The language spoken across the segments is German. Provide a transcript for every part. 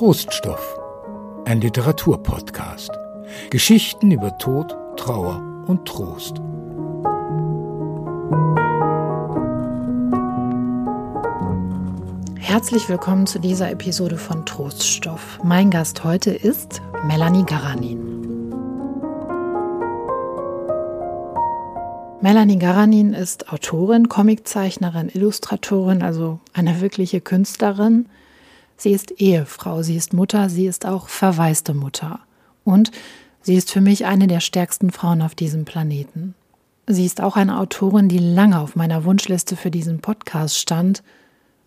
Troststoff, ein Literaturpodcast. Geschichten über Tod, Trauer und Trost. Herzlich willkommen zu dieser Episode von Troststoff. Mein Gast heute ist Melanie Garanin. Melanie Garanin ist Autorin, Comiczeichnerin, Illustratorin, also eine wirkliche Künstlerin. Sie ist Ehefrau, sie ist Mutter, sie ist auch verwaiste Mutter. Und sie ist für mich eine der stärksten Frauen auf diesem Planeten. Sie ist auch eine Autorin, die lange auf meiner Wunschliste für diesen Podcast stand,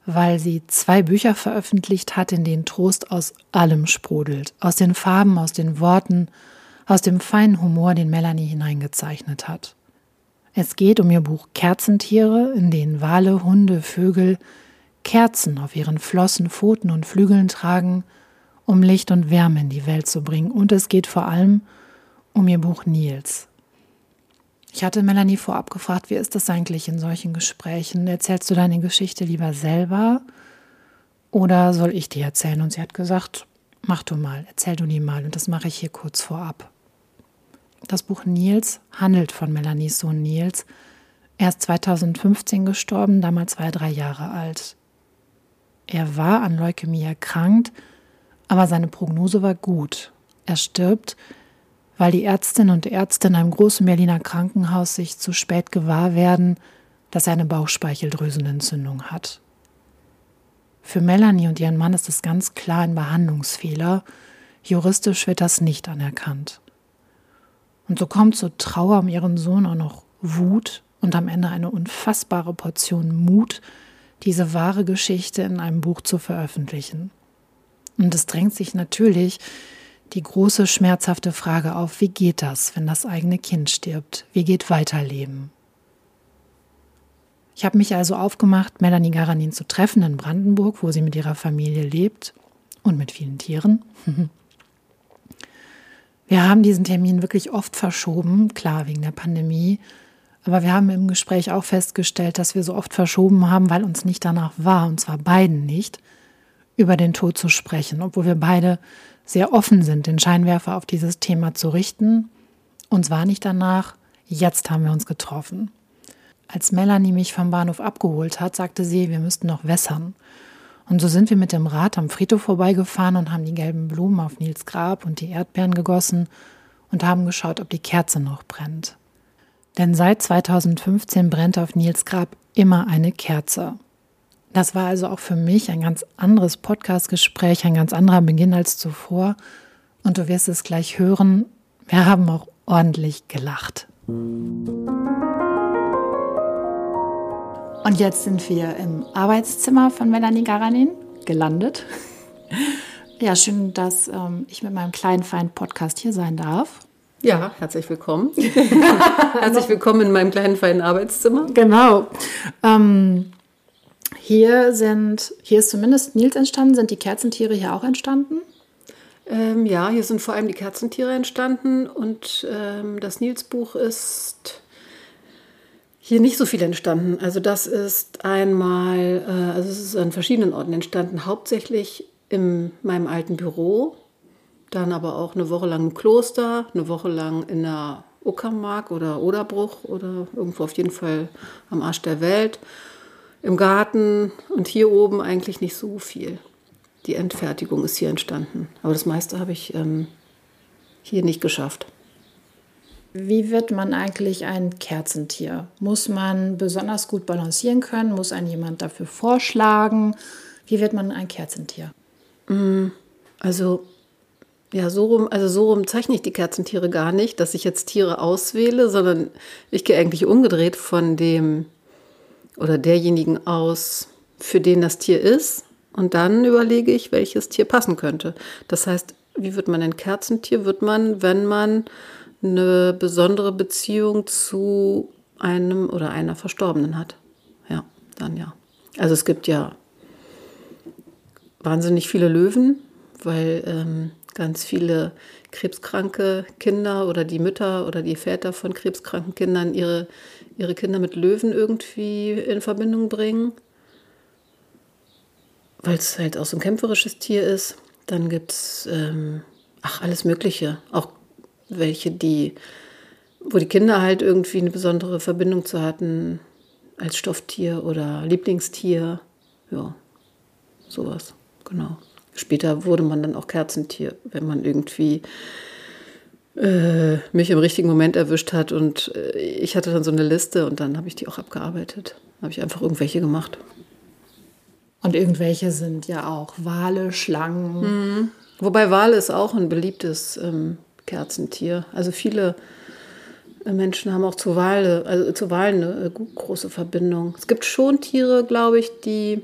weil sie zwei Bücher veröffentlicht hat, in denen Trost aus allem sprudelt. Aus den Farben, aus den Worten, aus dem feinen Humor, den Melanie hineingezeichnet hat. Es geht um ihr Buch Kerzentiere, in denen Wale, Hunde, Vögel Kerzen auf ihren Flossen, Pfoten und Flügeln tragen, um Licht und Wärme in die Welt zu bringen. Und es geht vor allem um ihr Buch Nils. Ich hatte Melanie vorab gefragt, wie ist das eigentlich in solchen Gesprächen? Erzählst du deine Geschichte lieber selber oder soll ich die erzählen? Und sie hat gesagt, mach du mal, erzähl du die mal. Und das mache ich hier kurz vorab. Das Buch Nils handelt von Melanies Sohn Nils. Er ist 2015 gestorben, damals war er drei Jahre alt. Er war an Leukämie erkrankt, aber seine Prognose war gut. Er stirbt, weil die Ärztinnen und Ärzte in einem großen Berliner Krankenhaus sich zu spät gewahr werden, dass er eine Bauchspeicheldrüsenentzündung hat. Für Melanie und ihren Mann ist es ganz klar ein Behandlungsfehler. Juristisch wird das nicht anerkannt. Und so kommt zur Trauer um ihren Sohn auch noch Wut und am Ende eine unfassbare Portion Mut, diese wahre Geschichte in einem Buch zu veröffentlichen. Und es drängt sich natürlich die große schmerzhafte Frage auf, wie geht das, wenn das eigene Kind stirbt? Wie geht Weiterleben? Ich habe mich also aufgemacht, Melanie Garanin zu treffen in Brandenburg, wo sie mit ihrer Familie lebt und mit vielen Tieren. Wir haben diesen Termin wirklich oft verschoben, klar wegen der Pandemie, aber wir haben im Gespräch auch festgestellt, dass wir so oft verschoben haben, weil uns nicht danach war, und zwar beiden nicht, über den Tod zu sprechen, obwohl wir beide sehr offen sind, den Scheinwerfer auf dieses Thema zu richten. Uns war nicht danach, jetzt haben wir uns getroffen. Als Melanie mich vom Bahnhof abgeholt hat, sagte sie, wir müssten noch wässern. Und so sind wir mit dem Rad am Friedhof vorbeigefahren und haben die gelben Blumen auf Nils Grab und die Erdbeeren gegossen und haben geschaut, ob die Kerze noch brennt. Denn seit 2015 brennt auf Nils Grab immer eine Kerze. Das war also auch für mich ein ganz anderes Podcastgespräch, ein ganz anderer Beginn als zuvor. Und du wirst es gleich hören, wir haben auch ordentlich gelacht. Und jetzt sind wir im Arbeitszimmer von Melanie Garanin gelandet. Ja, schön, dass ähm, ich mit meinem kleinen Feind Podcast hier sein darf. Ja, herzlich willkommen. herzlich willkommen in meinem kleinen feinen Arbeitszimmer. Genau. Ähm, hier sind, hier ist zumindest Nils entstanden. Sind die Kerzentiere hier auch entstanden? Ähm, ja, hier sind vor allem die Kerzentiere entstanden und ähm, das Nils-Buch ist hier nicht so viel entstanden. Also das ist einmal, äh, also es ist an verschiedenen Orten entstanden, hauptsächlich in meinem alten Büro, dann aber auch eine Woche lang im Kloster, eine Woche lang in der Uckermark oder Oderbruch oder irgendwo auf jeden Fall am Arsch der Welt, im Garten und hier oben eigentlich nicht so viel. Die Endfertigung ist hier entstanden, aber das meiste habe ich ähm, hier nicht geschafft. Wie wird man eigentlich ein Kerzentier? Muss man besonders gut balancieren können? Muss ein jemand dafür vorschlagen? Wie wird man ein Kerzentier? Mm, also ja, so rum, also so rum zeichne ich die Kerzentiere gar nicht, dass ich jetzt Tiere auswähle, sondern ich gehe eigentlich umgedreht von dem oder derjenigen aus, für den das Tier ist. Und dann überlege ich, welches Tier passen könnte. Das heißt, wie wird man ein Kerzentier? Wird man, wenn man eine besondere Beziehung zu einem oder einer Verstorbenen hat. Ja, dann ja. Also es gibt ja wahnsinnig viele Löwen, weil ähm, ganz viele krebskranke Kinder oder die Mütter oder die Väter von krebskranken Kindern ihre, ihre Kinder mit Löwen irgendwie in Verbindung bringen, weil es halt auch so ein kämpferisches Tier ist. Dann gibt es, ähm, ach, alles Mögliche. Auch welche, die, wo die Kinder halt irgendwie eine besondere Verbindung zu hatten als Stofftier oder Lieblingstier. Ja, sowas, genau. Später wurde man dann auch Kerzentier, wenn man irgendwie äh, mich im richtigen Moment erwischt hat. Und äh, ich hatte dann so eine Liste und dann habe ich die auch abgearbeitet. Habe ich einfach irgendwelche gemacht. Und irgendwelche sind ja auch Wale, Schlangen. Mhm. Wobei Wale ist auch ein beliebtes ähm, Kerzentier. Also viele äh, Menschen haben auch zu Wale, also zu Walen eine äh, große Verbindung. Es gibt schon Tiere, glaube ich, die,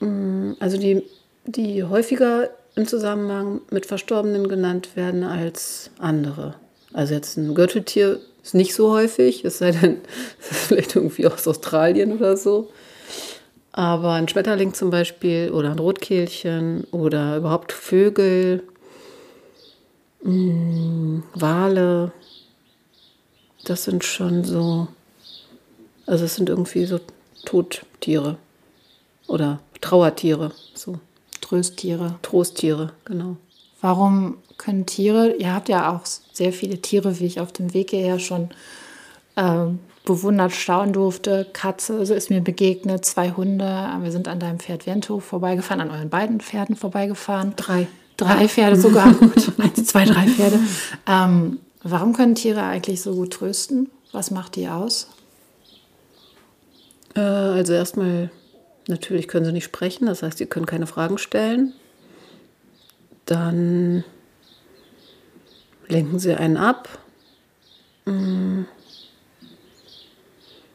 mm, also die, die häufiger im Zusammenhang mit Verstorbenen genannt werden als andere. Also jetzt ein Gürteltier ist nicht so häufig, es sei denn, es ist vielleicht irgendwie aus Australien oder so. Aber ein Schmetterling zum Beispiel oder ein Rotkehlchen oder überhaupt Vögel, mh, mm, Wale, das sind schon so, also es sind irgendwie so Todtiere oder Trauertiere, so. Trösttiere. Trosttiere, genau. Warum können Tiere, ihr habt ja auch sehr viele Tiere, wie ich auf dem Weg hierher schon äh, bewundert, staunen durfte. Katze also ist mir begegnet, zwei Hunde. Wir sind an deinem Pferd Vento vorbeigefahren, an euren beiden Pferden vorbeigefahren. Drei. Drei Pferde sogar. Eins, zwei, drei Pferde. Ähm, warum können Tiere eigentlich so gut trösten? Was macht die aus? Äh, also erstmal Natürlich können sie nicht sprechen, das heißt, sie können keine Fragen stellen. Dann lenken sie einen ab. Mm.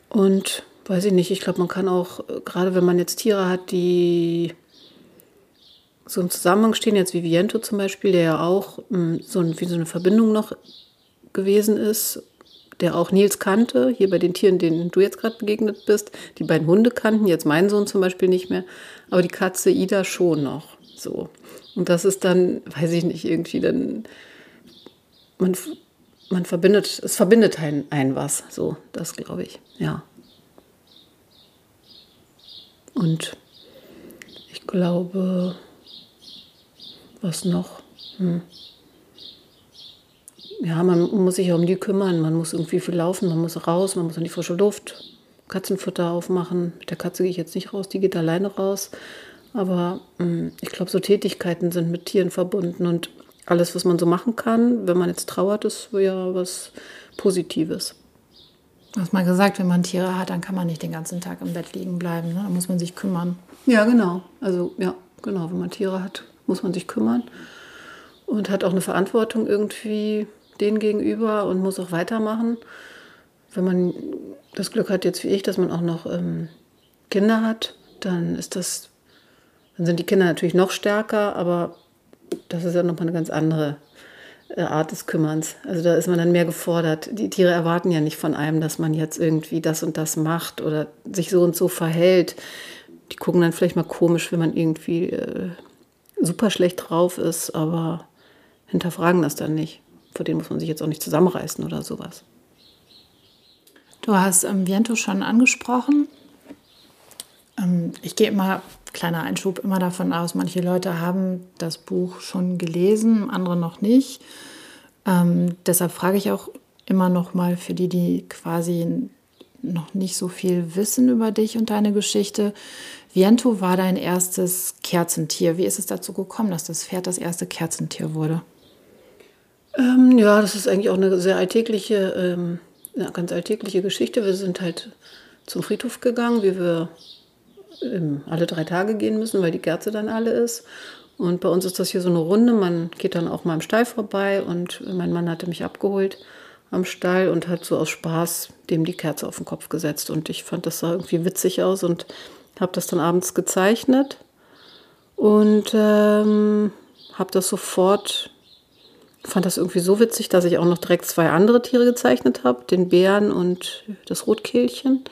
Und weiß ich nicht, ich glaube, man kann auch, gerade wenn man jetzt Tiere hat, die so im Zusammenhang stehen, jetzt wie Viento zum Beispiel, der ja auch mm, so ein, wie so eine Verbindung noch gewesen ist der auch Nils kannte, hier bei den Tieren, denen du jetzt gerade begegnet bist. Die beiden Hunde kannten, jetzt mein Sohn zum Beispiel nicht mehr, aber die Katze Ida schon noch. So. Und das ist dann, weiß ich nicht, irgendwie dann, man, man verbindet, es verbindet ein, ein was, so, das glaube ich, ja. Und ich glaube, was noch? Hm ja, man muss sich um die kümmern, man muss irgendwie viel laufen, man muss raus, man muss in die frische Luft, Katzenfutter aufmachen. Mit der Katze gehe ich jetzt nicht raus, die geht alleine raus. Aber mh, hm, ich glaube, so Tätigkeiten sind mit Tieren verbunden und alles, was man so machen kann, wenn man jetzt trauert, ist ja was Positives. Du hast mal gesagt, wenn man Tiere hat, dann kann man nicht den ganzen Tag im Bett liegen bleiben. Ne? Da muss man sich kümmern. Ja, genau. Also ja, genau. Wenn man Tiere hat, muss man sich kümmern und hat auch eine Verantwortung irgendwie denen gegenüber und muss auch weitermachen. Wenn man das Glück hat, jetzt wie ich, dass man auch noch ähm, Kinder hat, dann ist das, dann sind die Kinder natürlich noch stärker, aber das ist ja nochmal eine ganz andere äh, Art des Kümmerns. Also da ist man dann mehr gefordert. Die Tiere erwarten ja nicht von einem, dass man jetzt irgendwie das und das macht oder sich so und so verhält. Die gucken dann vielleicht mal komisch, wenn man irgendwie äh, super schlecht drauf ist, aber hinterfragen das dann nicht vor denen muss man sich jetzt auch nicht zusammenreißen oder sowas. Du hast ähm, Viento schon angesprochen. Ähm, ich gehe immer, kleiner Einschub, immer davon aus, manche Leute haben das Buch schon gelesen, andere noch nicht. Ähm, deshalb frage ich auch immer noch mal für die, die quasi noch nicht so viel wissen über dich und deine Geschichte. Viento war dein erstes Kerzentier. Wie ist es dazu gekommen, dass das Pferd das erste Kerzentier wurde? Ähm, ja, das ist eigentlich auch eine sehr alltägliche, ähm, eine ganz alltägliche Geschichte. Wir sind halt zum Friedhof gegangen, wie wir ähm, alle drei Tage gehen müssen, weil die Kerze dann alle ist. Und bei uns ist das hier so eine Runde. Man geht dann auch mal im Stall vorbei und mein Mann hatte mich abgeholt am Stall und hat so aus Spaß dem die Kerze auf den Kopf gesetzt. Und ich fand das sah irgendwie witzig aus und habe das dann abends gezeichnet und ähm, habe das sofort fand das irgendwie so witzig, dass ich auch noch direkt zwei andere Tiere gezeichnet habe, den Bären und das Rotkehlchen.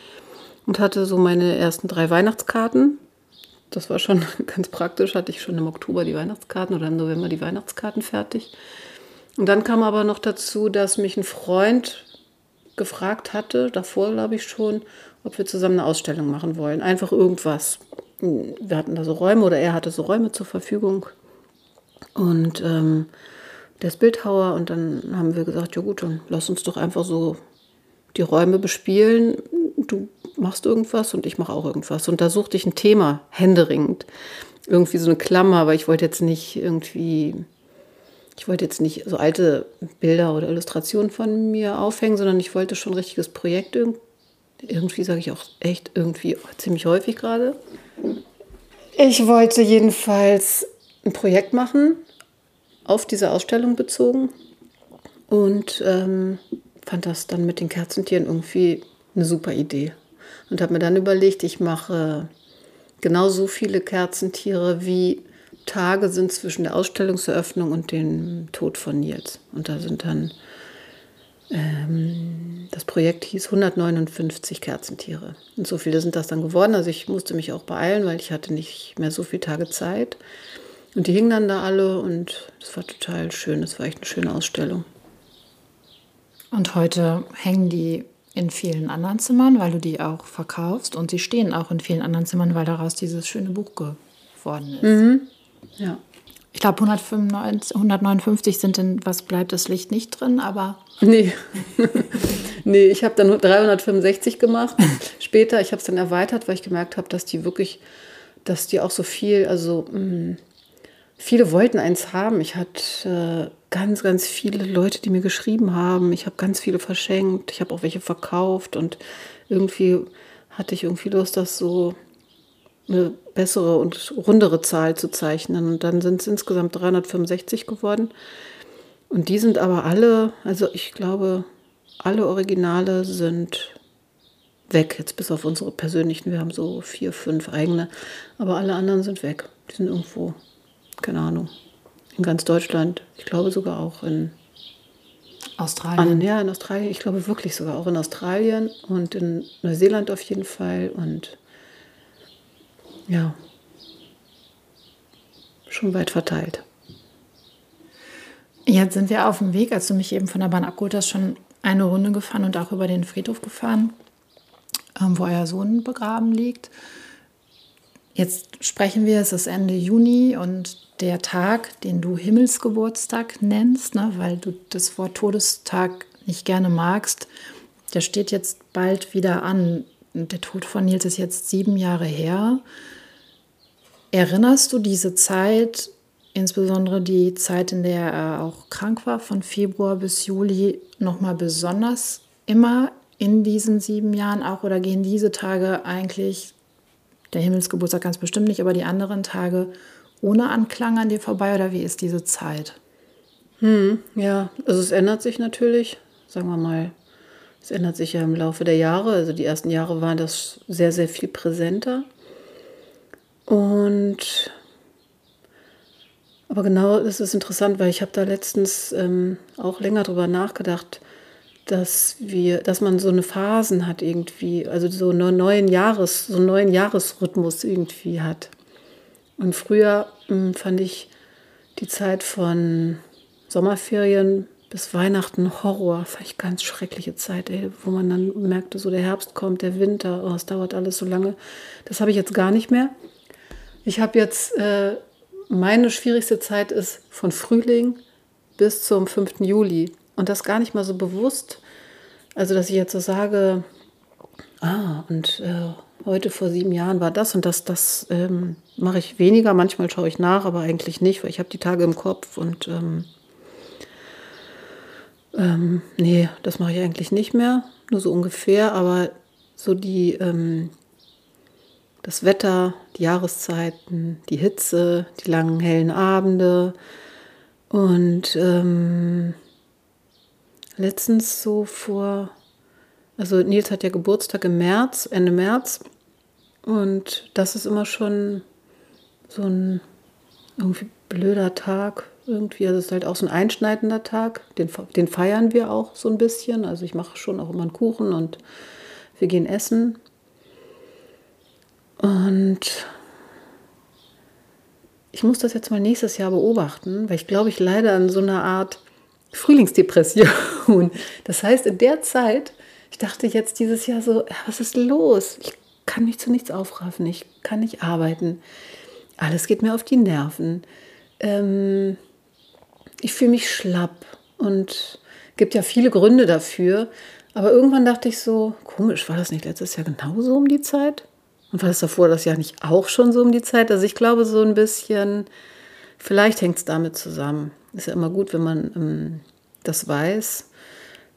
Und hatte so meine ersten drei Weihnachtskarten. Das war schon ganz praktisch, hatte ich schon im Oktober die Weihnachtskarten oder im November die Weihnachtskarten fertig. Und dann kam aber noch dazu, dass mich ein Freund gefragt hatte, davor glaube ich schon, ob wir zusammen eine Ausstellung machen wollen. Einfach irgendwas. Wir hatten da so Räume oder er hatte so Räume zur Verfügung Und ähm, der ist Bildhauer und dann haben wir gesagt, ja gut, dann lass uns doch einfach so die Räume bespielen. Du machst irgendwas und ich mache auch irgendwas. Und da suchte ich ein Thema, händeringend. Irgendwie so eine Klammer, aber ich wollte jetzt nicht irgendwie, ich wollte jetzt nicht so alte Bilder oder Illustrationen von mir aufhängen, sondern ich wollte schon ein richtiges Projekt irgendwie. Irgendwie sage ich auch echt irgendwie ziemlich häufig gerade. Ich wollte jedenfalls ein Projekt machen, auf diese Ausstellung bezogen und ähm, fand das dann mit den Kerzentieren irgendwie eine super Idee. Und habe mir dann überlegt, ich mache genauso viele Kerzentiere wie Tage sind zwischen der Ausstellungseröffnung und dem Tod von Nils. Und da sind dann, ähm, das Projekt hieß 159 Kerzentiere. Und so viele sind das dann geworden. Also ich musste mich auch beeilen, weil ich hatte nicht mehr so viele Tage Zeit. Und die hingen dann da alle und es war total schön. Es war echt eine schöne Ausstellung. Und heute hängen die in vielen anderen Zimmern, weil du die auch verkaufst. Und sie stehen auch in vielen anderen Zimmern, weil daraus dieses schöne Buch geworden ist. Mhm. Ja. Ich glaube, 159 sind in Was bleibt das Licht nicht drin, aber. Nee. nee, ich habe dann nur 365 gemacht. Später, ich habe es dann erweitert, weil ich gemerkt habe, dass die wirklich, dass die auch so viel, also. Mh, mm, viele wollten eins haben. Ich hatte äh, ganz, ganz viele Leute, die mir geschrieben haben. Ich habe ganz viele verschenkt. Ich habe auch welche verkauft und irgendwie hatte ich irgendwie Lust, das so eine bessere und rundere Zahl zu zeichnen. Und dann sind es insgesamt 365 geworden. Und die sind aber alle, also ich glaube, alle Originale sind weg, jetzt bis auf unsere persönlichen. Wir haben so vier, fünf eigene, aber alle anderen sind weg. Die sind irgendwo keine Ahnung, in ganz Deutschland. Ich glaube sogar auch in Australien. An, ja, in Australien. Ich glaube wirklich sogar auch in Australien und in Neuseeland auf jeden Fall. Und ja, schon weit verteilt. Jetzt sind wir auf dem Weg, als du mich eben von der Bahn abgeholt hast, schon eine Runde gefahren und auch über den Friedhof gefahren, ähm, wo euer Sohn begraben liegt. Jetzt sprechen wir, es ist Ende Juni und der Tag, den du Himmelsgeburtstag nennst, ne, weil du das Wort Todestag nicht gerne magst, der steht jetzt bald wieder an. Der Tod von Nils ist jetzt sieben Jahre her. Erinnerst du diese Zeit, insbesondere die Zeit, in der er auch krank war, von Februar bis Juli, nochmal besonders immer in diesen sieben Jahren auch? Oder gehen diese Tage eigentlich der Himmelsgeburtstag ganz bestimmt nicht, aber die anderen Tage ohne Anklang an dir vorbei oder wie ist diese Zeit? Hm, ja, also es ändert sich natürlich, sagen wir mal, es ändert sich ja im Laufe der Jahre. Also die ersten Jahre waren das sehr, sehr viel präsenter. Und aber genau, es ist interessant, weil ich habe da letztens ähm, auch länger drüber nachgedacht, dass wir, dass man so eine Phasen hat irgendwie, also so einen neuen Jahres, so einen neuen Jahresrhythmus irgendwie hat. Und früher mh, hm, fand ich die Zeit von Sommerferien bis Weihnachten Horror, fand ich ganz schreckliche Zeit, ey, wo man dann merkte, so der Herbst kommt, der Winter, oh, es dauert alles so lange. Das habe ich jetzt gar nicht mehr. Ich habe jetzt, äh, meine schwierigste Zeit ist von Frühling bis zum 5. Juli. Und das gar nicht mal so bewusst. Also, dass ich jetzt so sage, ah, und äh, heute vor sieben Jahren war das und das, das ähm, mache ich weniger. Manchmal schaue ich nach, aber eigentlich nicht, weil ich habe die Tage im Kopf und ähm, ähm, nee, das mache ich eigentlich nicht mehr, nur so ungefähr, aber so die, ähm, das Wetter, die Jahreszeiten, die Hitze, die langen hellen Abende und ähm, letztens so vor, also Nils hat ja Geburtstag im März, Ende März. Und das ist immer schon so ein irgendwie blöder Tag irgendwie. Also es ist halt auch so ein einschneidender Tag. Den, den feiern wir auch so ein bisschen. Also ich mache schon auch immer einen Kuchen und wir gehen essen. Und ich muss das jetzt mal nächstes Jahr beobachten, weil ich glaube, ich leide an so einer Art Frühlingsdepression. Das heißt, in der Zeit, ich dachte jetzt dieses Jahr so, was ist los? Ich kann mich zu nichts aufraffen, ich kann nicht arbeiten. Alles geht mir auf die Nerven. ähm, ich fühle mich schlapp und gibt ja viele Gründe dafür. Aber irgendwann dachte ich so, komisch, war das nicht letztes Jahr genauso um die Zeit? Und war das davor das Jahr nicht auch schon so um die Zeit? Also ich glaube so ein bisschen, vielleicht hängt es damit zusammen. Ist ja immer gut, wenn man ähm, das weiß,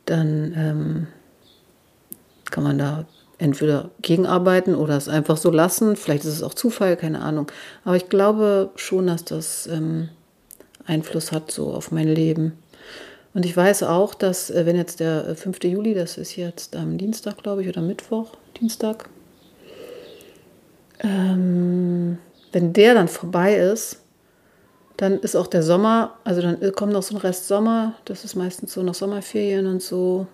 dann ähm, kann man da entweder gegenarbeiten oder es einfach so lassen. Vielleicht ist es auch Zufall, keine Ahnung. Aber ich glaube schon, dass das ähm, Einfluss hat so auf mein Leben. Und ich weiß auch, dass äh, wenn jetzt der 5. Äh, Juli, das ist jetzt am Dienstag, glaube ich, oder Mittwoch, Dienstag, ähm, wenn der dann vorbei ist, dann ist auch der Sommer, also dann kommt noch so ein Rest Sommer, das ist meistens so nach Sommerferien und so.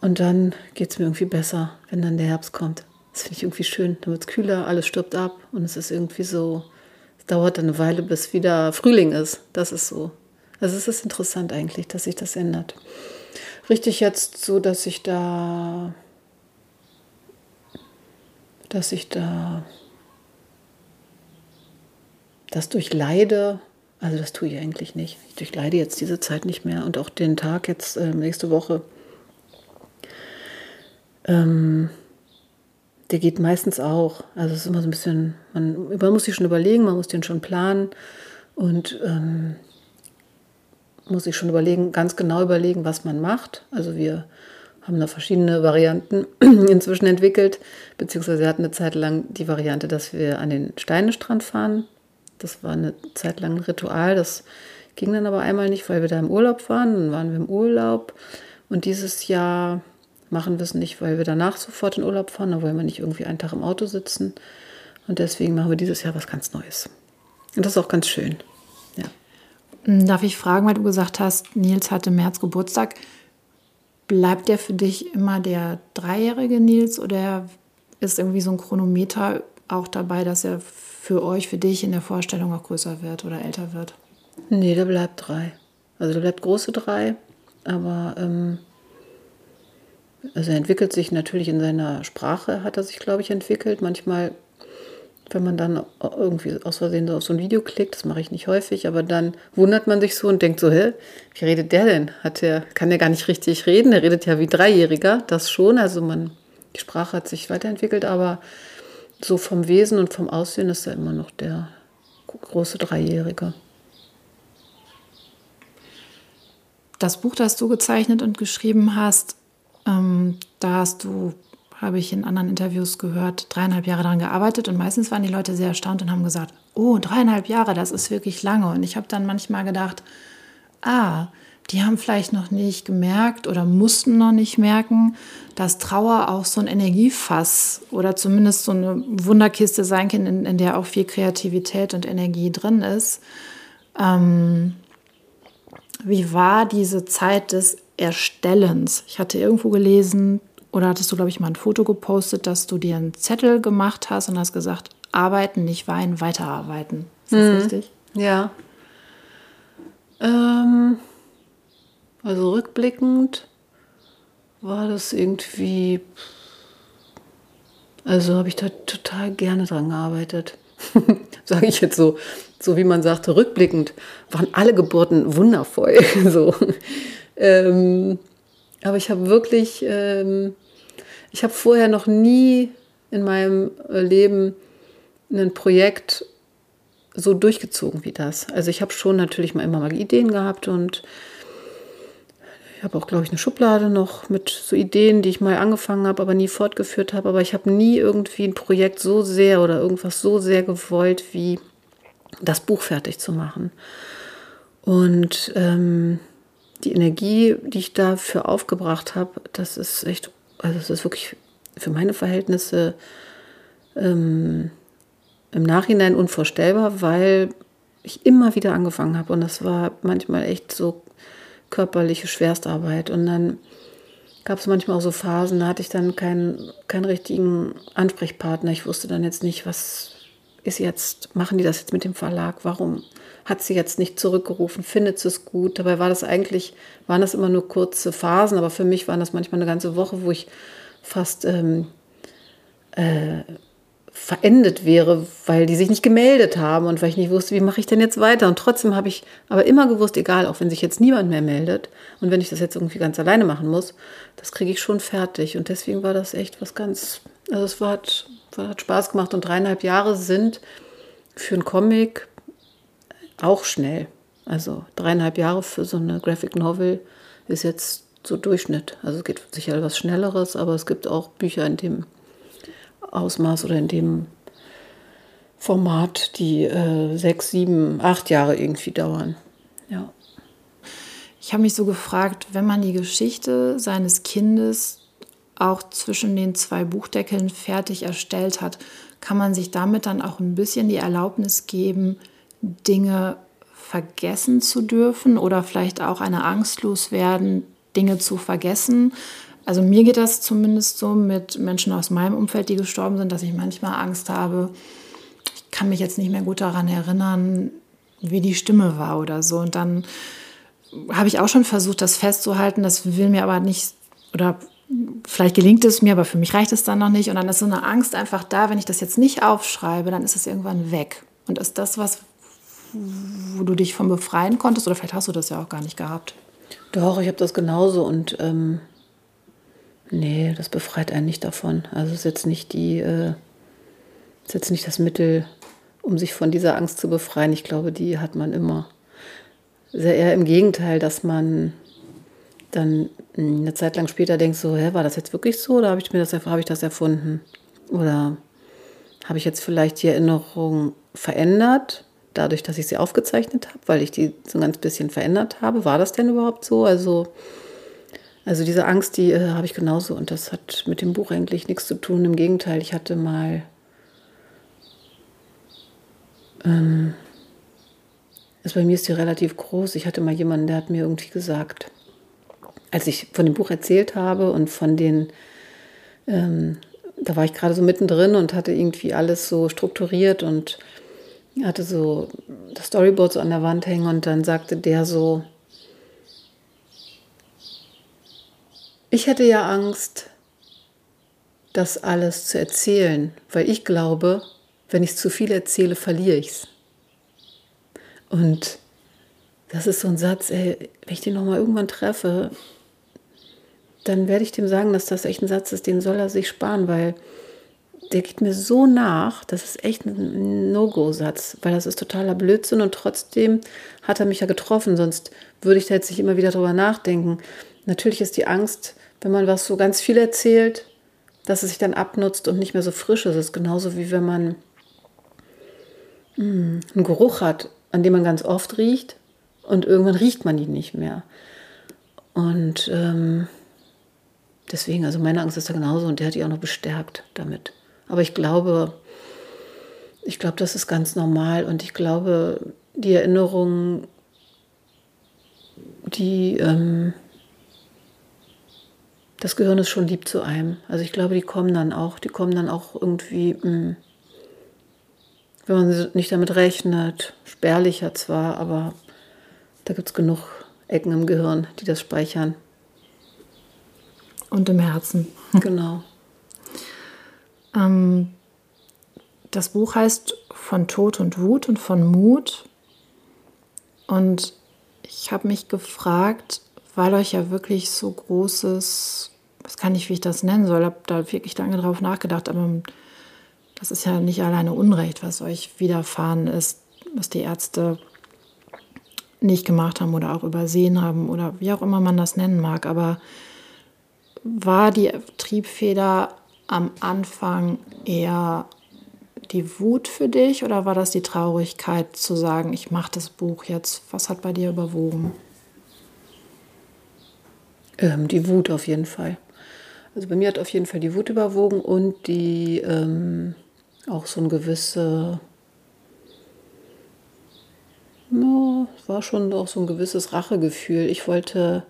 Und dann geht es mir irgendwie besser, wenn dann der Herbst kommt. Das finde ich irgendwie schön. Dann wird es kühler, alles stirbt ab und es ist irgendwie so, es dauert dann eine Weile, bis wieder Frühling ist. Das ist so. Also es ist interessant eigentlich, dass sich das ändert. Richtig jetzt so, dass ich da, dass ich da das durchleide. Also das tue ich eigentlich nicht. Ich durchleide jetzt diese Zeit nicht mehr und auch den Tag jetzt äh, nächste Woche ähm, der geht meistens auch. Also es ist immer so ein bisschen, man, man muss sich schon überlegen, man muss den schon planen und ähm, muss sich schon überlegen, ganz genau überlegen, was man macht. Also wir haben da verschiedene Varianten inzwischen entwickelt, beziehungsweise wir hatten eine Zeit lang die Variante, dass wir an den Steinestrand fahren. Das war eine Zeit lang ein Ritual, das ging dann aber einmal nicht, weil wir da im Urlaub waren. Dann waren wir im Urlaub und dieses Jahr machen wir es nicht, weil wir danach sofort in Urlaub fahren. Da wollen wir nicht irgendwie einen Tag im Auto sitzen. Und deswegen machen wir dieses Jahr was ganz Neues. Und das ist auch ganz schön. Ja. Hm, darf ich fragen, weil du gesagt hast, Nils hatte im März Geburtstag. Bleibt der für dich immer der dreijährige Nils oder ist irgendwie so ein Chronometer auch dabei, dass er für euch, für dich in der Vorstellung auch größer wird oder älter wird? Nee, der bleibt drei. Also der bleibt große drei, aber ähm, also er entwickelt sich natürlich in seiner Sprache, hat er sich, glaube ich, entwickelt. Manchmal, wenn man dann irgendwie aus Versehen so auf so ein Video klickt, das mache ich nicht häufig, aber dann wundert man sich so und denkt so, hä, wie redet der denn? Hat der, kann der gar nicht richtig reden? Der redet ja wie Dreijähriger, das schon. Also man, die Sprache hat sich weiterentwickelt, aber so vom Wesen und vom Aussehen ist er immer noch der große Dreijährige. Das Buch, das du gezeichnet und geschrieben hast, ähm, da hast du, habe ich in anderen Interviews gehört, dreieinhalb Jahre daran gearbeitet und meistens waren die Leute sehr erstaunt und haben gesagt, oh, dreieinhalb Jahre, das ist wirklich lange. Und ich habe dann manchmal gedacht, ah, die haben vielleicht noch nicht gemerkt oder mussten noch nicht merken, dass Trauer auch so ein Energiefass oder zumindest so eine Wunderkiste sein kann, in, in der auch viel Kreativität und Energie drin ist. Ähm, wie war diese Zeit des Erstellens. Ich hatte irgendwo gelesen, oder hattest du, glaube ich, mal ein Foto gepostet, dass du dir einen Zettel gemacht hast und hast gesagt, arbeiten, nicht weinen, weiterarbeiten. Ist das mhm. richtig? Ja. Ähm, also rückblickend war das irgendwie, also habe ich da total gerne dran gearbeitet. Sage ich jetzt so, so wie man sagte, rückblickend waren alle Geburten wundervoll. so. Ähm, aber ich habe wirklich, ähm, ich habe vorher noch nie in meinem äh, Leben ein Projekt so durchgezogen wie das. Also ich habe schon natürlich mal immer mal Ideen gehabt und ich habe auch, glaube ich, eine Schublade noch mit so Ideen, die ich mal angefangen habe, aber nie fortgeführt habe. Aber ich habe nie irgendwie ein Projekt so sehr oder irgendwas so sehr gewollt, wie das Buch fertig zu machen. Und ähm, die Energie, die ich dafür aufgebracht habe, das ist echt, also das ist wirklich für meine Verhältnisse ähm, im Nachhinein unvorstellbar, weil ich immer wieder angefangen habe und das war manchmal echt so körperliche Schwerstarbeit und dann gab es manchmal auch so Phasen, da hatte ich dann keinen, keinen richtigen Ansprechpartner. Ich wusste dann jetzt nicht, was ist jetzt, machen die das jetzt mit dem Verlag, warum hat sie jetzt nicht zurückgerufen, findet sie es gut. Dabei war das eigentlich, waren das immer nur kurze Phasen, aber für mich waren das manchmal eine ganze Woche, wo ich fast, ähm, äh, verendet wäre, weil die sich nicht gemeldet haben und weil ich nicht wusste, wie mache ich denn jetzt weiter. Und trotzdem habe ich aber immer gewusst, egal, auch wenn sich jetzt niemand mehr meldet und wenn ich das jetzt irgendwie ganz alleine machen muss, das kriege ich schon fertig. Und deswegen war das echt was ganz, also es war, hat, hat Spaß gemacht und dreieinhalb Jahre sind für einen Comic auch schnell. Also dreieinhalb Jahre für so eine Graphic Novel ist jetzt so Durchschnitt. Also es geht sicher was Schnelleres, aber es gibt auch Bücher in dem Ausmaß oder in dem Format, die äh, sechs, sieben, acht Jahre irgendwie dauern. Ja. Ich habe mich so gefragt, wenn man die Geschichte seines Kindes auch zwischen den zwei Buchdeckeln fertig erstellt hat, kann man sich damit dann auch ein bisschen die Erlaubnis geben, Dinge vergessen zu dürfen oder vielleicht auch eine Angst loswerden, Dinge zu vergessen. Also mir geht das zumindest so mit Menschen aus meinem Umfeld, die gestorben sind, dass ich manchmal Angst habe. Ich kann mich jetzt nicht mehr gut daran erinnern, wie die Stimme war oder so. Und dann habe ich auch schon versucht, das festzuhalten. Das will mir aber nicht, oder vielleicht gelingt es mir, aber für mich reicht es dann noch nicht. Und dann ist so eine Angst einfach da, wenn ich das jetzt nicht aufschreibe, dann ist es irgendwann weg. Und ist das was, wo du dich von befreien konntest? Oder vielleicht hast du das ja auch gar nicht gehabt. Doch, ich habe das genauso und ähm, nee, das befreit einen nicht davon. Also es ist jetzt nicht die, äh, ist jetzt nicht das Mittel, um sich von dieser Angst zu befreien. Ich glaube, die hat man immer. Sehr eher im Gegenteil, dass man dann eine Zeit lang später denkt, so, hä, war das jetzt wirklich so oder habe ich mir das habe ich das erfunden? Oder habe ich jetzt vielleicht die Erinnerung verändert? dadurch, dass ich sie aufgezeichnet habe, weil ich die so ein ganz bisschen verändert habe. War das denn überhaupt so? Also, also diese Angst, die äh, habe ich genauso und das hat mit dem Buch eigentlich nichts zu tun. Im Gegenteil, ich hatte mal ähm, also bei mir ist die relativ groß. Ich hatte mal jemanden, der hat mir irgendwie gesagt, als ich von dem Buch erzählt habe und von den, ähm, da war ich gerade so mittendrin und hatte irgendwie alles so strukturiert und hatte so das Storyboard so an der Wand hängen und dann sagte der so, ich hätte ja Angst, das alles zu erzählen, weil ich glaube, wenn ich zu viel erzähle, verliere ich es. Und das ist so ein Satz, ey, wenn ich den nochmal irgendwann treffe, dann werde ich dem sagen, dass das echt ein Satz ist, den soll er sich sparen, weil der geht mir so nach, das ist echt ein No-Go-Satz, weil das ist totaler Blödsinn und trotzdem hat er mich ja getroffen, sonst würde ich da jetzt nicht immer wieder drüber nachdenken. Natürlich ist die Angst, wenn man was so ganz viel erzählt, dass es sich dann abnutzt und nicht mehr so frisch ist. Es ist genauso wie wenn man mh, hm, einen Geruch hat, an dem man ganz oft riecht und irgendwann riecht man ihn nicht mehr. Und ähm, deswegen, also meine Angst ist da genauso und der hat die auch noch bestärkt damit. Aber ich glaube, ich glaube, das ist ganz normal und ich glaube, die Erinnerungen, die, ähm, das Gehirn ist schon lieb zu einem. Also ich glaube, die kommen dann auch, die kommen dann auch irgendwie, mh, hm, wenn man nicht damit rechnet, spärlicher zwar, aber da gibt es genug Ecken im Gehirn, die das speichern. Und im Herzen. Genau. Ähm, das Buch heißt Von Tod und Wut und von Mut. Und ich habe mich gefragt, weil euch ja wirklich so großes, was kann ich, wie ich das nennen soll, habe da wirklich lange drauf nachgedacht, aber das ist ja nicht alleine Unrecht, was euch widerfahren ist, was die Ärzte nicht gemacht haben oder auch übersehen haben oder wie auch immer man das nennen mag. Aber war die Triebfeder am Anfang eher die Wut für dich oder war das die Traurigkeit zu sagen, ich mache das Buch jetzt? Was hat bei dir überwogen? Ähm, die Wut auf jeden Fall. Also bei mir hat auf jeden Fall die Wut überwogen und die ähm, auch so ein gewisse, no, war schon auch so ein gewisses Rachegefühl. Ich wollte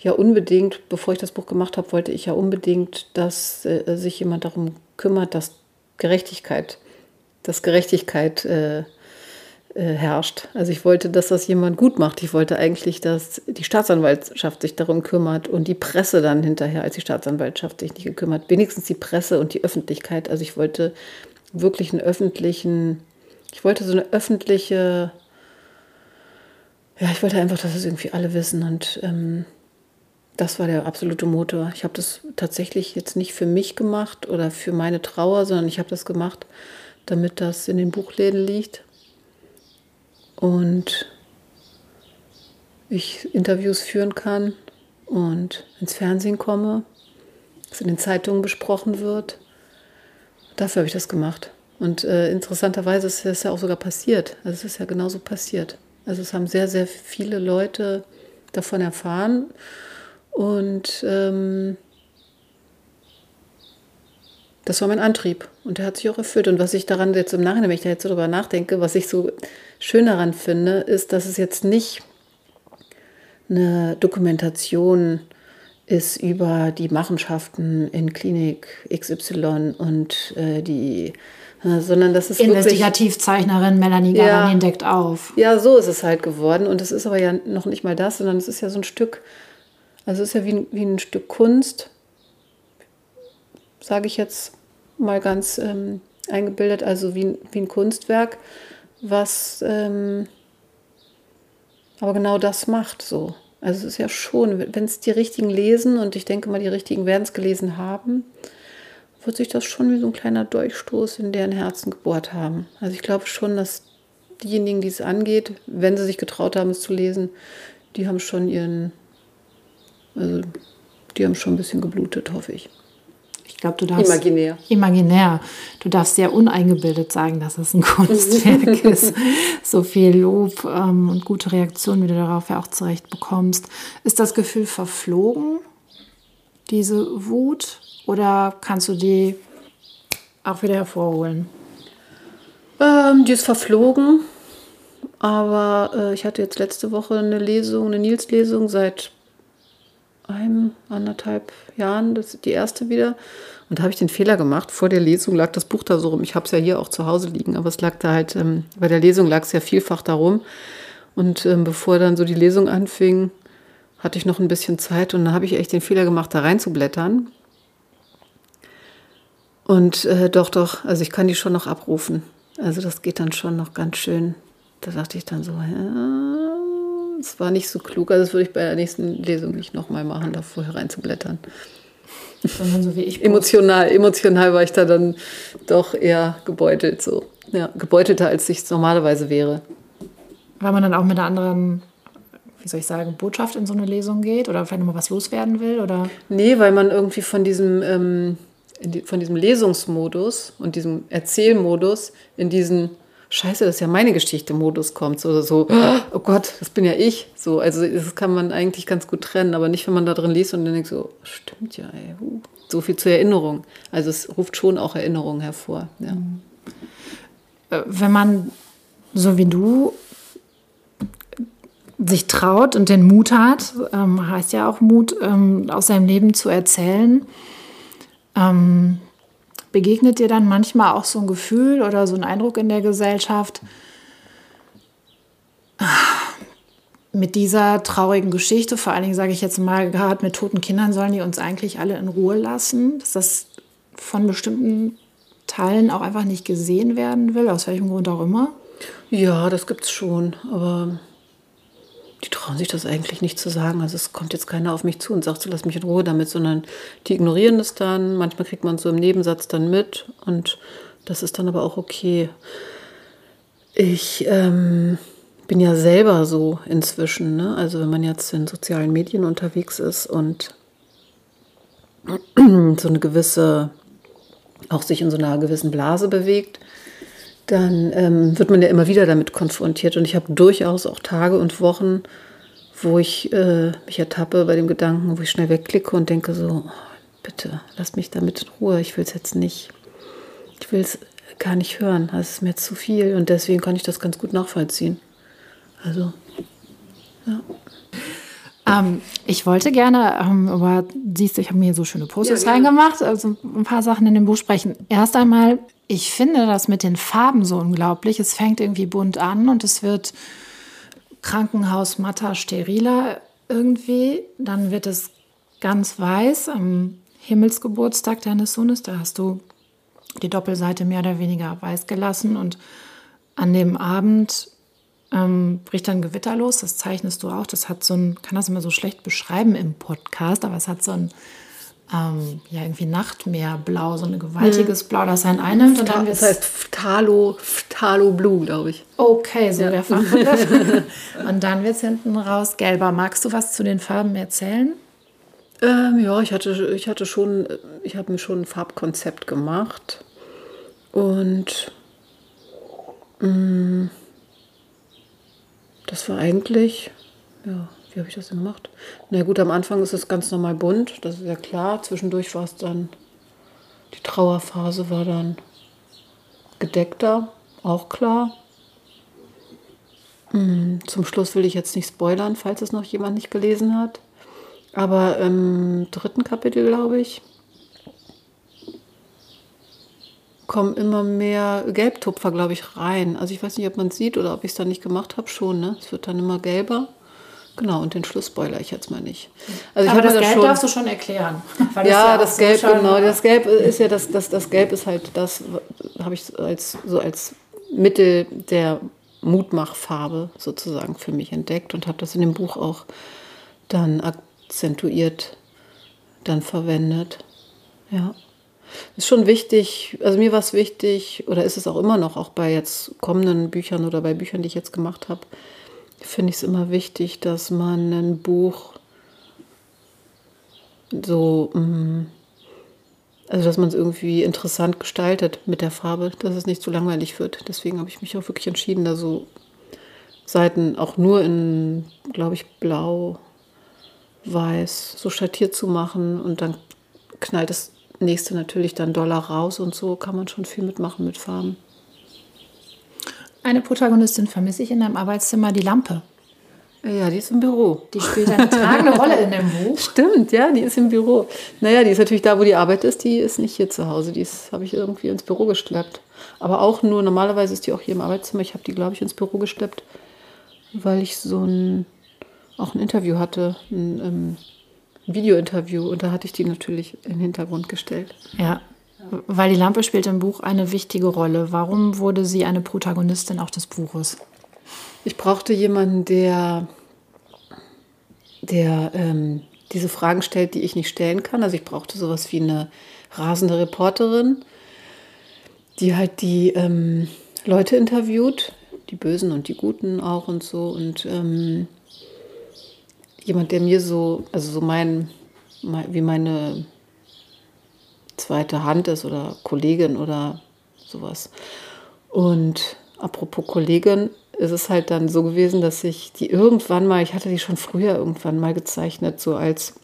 ja unbedingt, bevor ich das Buch gemacht habe, wollte ich ja unbedingt, dass äh, sich jemand darum kümmert, dass Gerechtigkeit, dass Gerechtigkeit äh, herrscht. Also ich wollte, dass das jemand gut macht. Ich wollte eigentlich, dass die Staatsanwaltschaft sich darum kümmert und die Presse dann hinterher, als die Staatsanwaltschaft sich nicht gekümmert, wenigstens die Presse und die Öffentlichkeit. Also ich wollte wirklich einen öffentlichen, ich wollte so eine öffentliche, ja, ich wollte einfach, dass es irgendwie alle wissen und ähm, das war der absolute Motor. Ich habe das tatsächlich jetzt nicht für mich gemacht oder für meine Trauer, sondern ich habe das gemacht, damit das in den Buchläden liegt und ich Interviews führen kann und ins Fernsehen komme, es in den Zeitungen besprochen wird. Dafür habe ich das gemacht. Und äh, interessanterweise ist das ja auch sogar passiert. Also es ist ja genauso passiert. Also es haben sehr, sehr viele Leute davon erfahren. Und ähm, das war mein Antrieb und der hat sich auch erfüllt. Und was ich daran jetzt im Nachhinein, wenn ich da jetzt so drüber nachdenke, was ich so schön daran finde, ist, dass es jetzt nicht eine Dokumentation ist über die Machenschaften in Klinik XY und äh, die, äh, sondern das ist Investigativzeichnerin Melanie Garanin ja, deckt auf. Ja, so ist es halt geworden. Und es ist aber ja noch nicht mal das, sondern es ist ja so ein Stück, also es ist ja wie, wie ein Stück Kunst, sage ich jetzt mal ganz ähm, eingebildet, also wie, wie ein Kunstwerk, was ähm, aber genau das macht so. Also es ist ja schon, wenn es die Richtigen lesen, und ich denke mal, die Richtigen werden es gelesen haben, wird sich das schon wie so ein kleiner Durchstoß in deren Herzen gebohrt haben. Also ich glaube schon, dass diejenigen, die es angeht, wenn sie sich getraut haben, es zu lesen, die haben schon ihren, also die haben schon ein bisschen geblutet, hoffe ich glaube, du darfst. Imaginär. Imaginär. Du darfst sehr uneingebildet sagen, dass es ein Kunstwerk ist. So viel Lob ähm, und gute Reaktionen, wie du darauf ja auch zurecht bekommst. Ist das Gefühl verflogen, diese Wut? Oder kannst du die auch wieder hervorholen? Ähm, die ist verflogen. Aber äh, ich hatte jetzt letzte Woche eine Lesung, eine Nils-Lesung seit einem, anderthalb Jahren, das die erste wieder. Und da habe ich den Fehler gemacht. Vor der Lesung lag das Buch da so rum. Ich habe es ja hier auch zu Hause liegen, aber es lag da halt, ähm, bei der Lesung lag es ja vielfach darum. Und ähm, bevor dann so die Lesung anfing, hatte ich noch ein bisschen Zeit und dann habe ich echt den Fehler gemacht, da reinzublättern. Und äh, doch, doch, also ich kann die schon noch abrufen. Also das geht dann schon noch ganz schön. Da dachte ich dann so, es war nicht so klug. Also das würde ich bei der nächsten Lesung nicht nochmal machen, da vorher reinzublättern sondern so wie ich. emotional, emotional war ich da dann doch eher gebeutelt, so. Ja, gebeutelter, als ich es normalerweise wäre. Weil man dann auch mit einer anderen, wie soll ich sagen, Botschaft in so eine Lesung geht oder vielleicht nochmal was loswerden will? Oder? Nee, weil man irgendwie von diesem, ähm, von diesem Lesungsmodus und diesem Erzählmodus in diesen Scheiße, das ist ja meine Geschichte Modus kommt. Oder so, oh Gott, das bin ja ich. So, also das kann man eigentlich ganz gut trennen, aber nicht, wenn man da drin liest und dann denkt so, stimmt ja, ey, uh, so viel zur Erinnerung. Also es ruft schon auch Erinnerungen hervor. Ja. Äh, wenn man so wie du sich traut und den Mut hat, ähm, heißt ja auch Mut, ähm, aus seinem Leben zu erzählen, ähm, Begegnet dir dann manchmal auch so ein Gefühl oder so ein Eindruck in der Gesellschaft, mit dieser traurigen Geschichte, vor allen Dingen sage ich jetzt mal, gerade mit toten Kindern sollen die uns eigentlich alle in Ruhe lassen, dass das von bestimmten Teilen auch einfach nicht gesehen werden will, aus welchem Grund auch immer? Ja, das gibt es schon, aber die trauen sich das eigentlich nicht zu sagen. Also es kommt jetzt keiner auf mich zu und sagt so, lass mich in Ruhe damit, sondern die ignorieren es dann. Manchmal kriegt man es so im Nebensatz dann mit und das ist dann aber auch okay. Ich ähm, bin ja selber so inzwischen, ne? also wenn man jetzt in sozialen Medien unterwegs ist und so eine gewisse, auch sich in so einer gewissen Blase bewegt, dann ähm, wird man ja immer wieder damit konfrontiert. Und ich habe durchaus auch Tage und Wochen, wo ich äh, mich ertappe bei dem Gedanken, wo ich schnell wegklicke und denke so, oh, bitte, lass mich damit in Ruhe, ich will es jetzt nicht, ich will es gar nicht hören, das ist mir zu viel und deswegen kann ich das ganz gut nachvollziehen. Also, ja. Ähm, ich wollte gerne, ähm, aber siehst du, ich habe mir hier so schöne Posters ja, reingemacht, also ein paar Sachen in dem Buch sprechen. Erst einmal ich finde das mit den Farben so unglaublich. Es fängt irgendwie bunt an und es wird krankenhausmatter, steriler irgendwie. Dann wird es ganz weiß am Himmelsgeburtstag deines Sohnes. Da hast du die Doppelseite mehr oder weniger weiß gelassen und an dem Abend ähm, bricht dann Gewitter los. Das zeichnest du auch. Das hat so ein, kann das immer so schlecht beschreiben im Podcast, aber es hat so ein ähm, ja, irgendwie Nachtmeerblau, so ein gewaltiges mhm. Blau, das ein einnimmt. Und dann das heißt Phthalo, Phthalo Blue, glaube ich. Okay, so ja. der Fachbegriff. und dann wird es hinten raus gelber. Magst du was zu den Farben erzählen? Ähm, ja, ich hatte, ich hatte schon, ich habe mir schon ein Farbkonzept gemacht. Und mh, mm, das war eigentlich, ja, wie habe ich das denn gemacht? Na gut, am Anfang ist es ganz normal bunt, das ist ja klar. Zwischendurch war es dann, die Trauerphase war dann gedeckter, auch klar. Hm, zum Schluss will ich jetzt nicht spoilern, falls es noch jemand nicht gelesen hat. Aber im dritten Kapitel, glaube ich, kommen immer mehr Gelbtupfer, glaube ich, rein. Also ich weiß nicht, ob man es sieht oder ob ich es dann nicht gemacht habe. Schon, ne? Es wird dann immer gelber. Genau, und den Schluss spoiler ich jetzt mal nicht. Also Aber das, das Gelb schon, darfst du schon erklären. ja, ja das Gelb, genau. Das Gelb ist ja das, das, das Gelb ist halt das, habe ich als, so als Mittel der Mutmachfarbe sozusagen für mich entdeckt und habe das in dem Buch auch dann akzentuiert dann verwendet. Ja. Ist schon wichtig, also mir war es wichtig, oder ist es auch immer noch, auch bei jetzt kommenden Büchern oder bei Büchern, die ich jetzt gemacht habe, finde ich es immer wichtig, dass man ein Buch so, mm, also dass man es irgendwie interessant gestaltet mit der Farbe, dass es nicht zu langweilig wird. Deswegen habe ich mich auch wirklich entschieden, da so Seiten auch nur in, glaube ich, blau, weiß, so schattiert zu machen und dann knallt das nächste natürlich dann doller raus und so kann man schon viel mitmachen mit Farben. Eine Protagonistin vermisse ich in deinem Arbeitszimmer, die Lampe. Ja, die ist im Büro. Die spielt eine tragende Rolle in dem Buch. Stimmt, ja, die ist im Büro. Naja, die ist natürlich da, wo die Arbeit ist, die ist nicht hier zu Hause. Die habe ich irgendwie ins Büro geschleppt. Aber auch nur, normalerweise ist die auch hier im Arbeitszimmer. Ich habe die, glaube ich, ins Büro geschleppt, weil ich so ein, auch ein Interview hatte, ein, ähm, ein Video-Interview. Und da hatte ich die natürlich in den Hintergrund gestellt. Ja, weil die Lampe spielt im Buch eine wichtige Rolle. Warum wurde sie eine Protagonistin auch des Buches? Ich brauchte jemanden, der, der ähm, diese Fragen stellt, die ich nicht stellen kann. Also ich brauchte sowas wie eine rasende Reporterin, die halt die ähm, Leute interviewt, die Bösen und die Guten auch und so. Und ähm, jemand, der mir so, also so mein, wie meine zweite Hand ist oder Kollegin oder sowas. Und apropos Kollegin, ist es halt dann so gewesen, dass ich die irgendwann mal, ich hatte die schon früher irgendwann mal gezeichnet, so als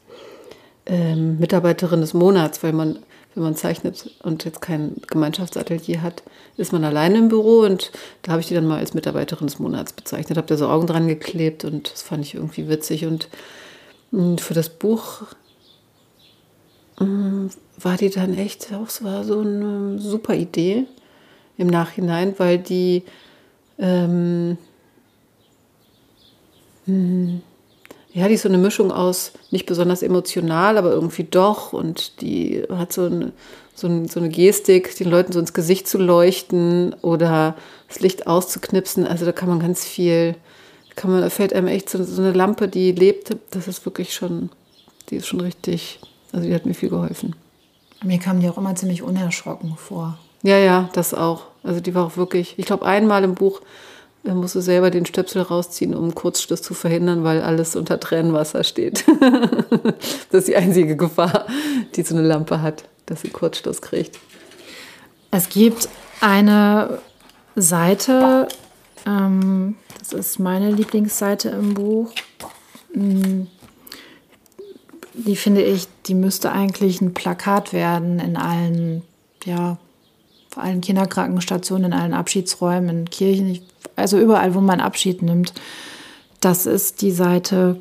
ähm, Mitarbeiterin des Monats, weil man, wenn man zeichnet und jetzt kein Gemeinschaftsatelier hat, ist man alleine im Büro und da habe ich die dann mal als Mitarbeiterin des Monats bezeichnet, habe da so Augen dran geklebt und das fand ich irgendwie witzig. Und hm, für das Buch Mm, war die dann echt, das war so eine super Idee im Nachhinein, weil die ähm, mm, ja, die ist so eine Mischung aus nicht besonders emotional, aber irgendwie doch und die hat so eine, so, eine, so eine Gestik, den Leuten so ins Gesicht zu leuchten oder das Licht auszuknipsen. Also da kann man ganz viel, kann man, da fällt einem echt so, so eine Lampe, die lebt, das ist wirklich schon, die ist schon richtig also die hat mir viel geholfen. Mir kam die auch immer ziemlich unerschrocken vor. Ja, ja, das auch. Also die war auch wirklich, ich glaube einmal im Buch äh, musst du selber den Stöpsel rausziehen, um Kurzschluss zu verhindern, weil alles unter Tränenwasser steht. das ist die einzige Gefahr, die so eine Lampe hat, dass sie Kurzschluss kriegt. Es gibt eine Seite, ähm, das ist meine Lieblingsseite im Buch. Die finde ich, die müsste eigentlich ein Plakat werden in allen, ja, vor allen Kinderkrankenstationen, in allen Abschiedsräumen, in Kirchen, also überall, wo man Abschied nimmt. Das ist die Seite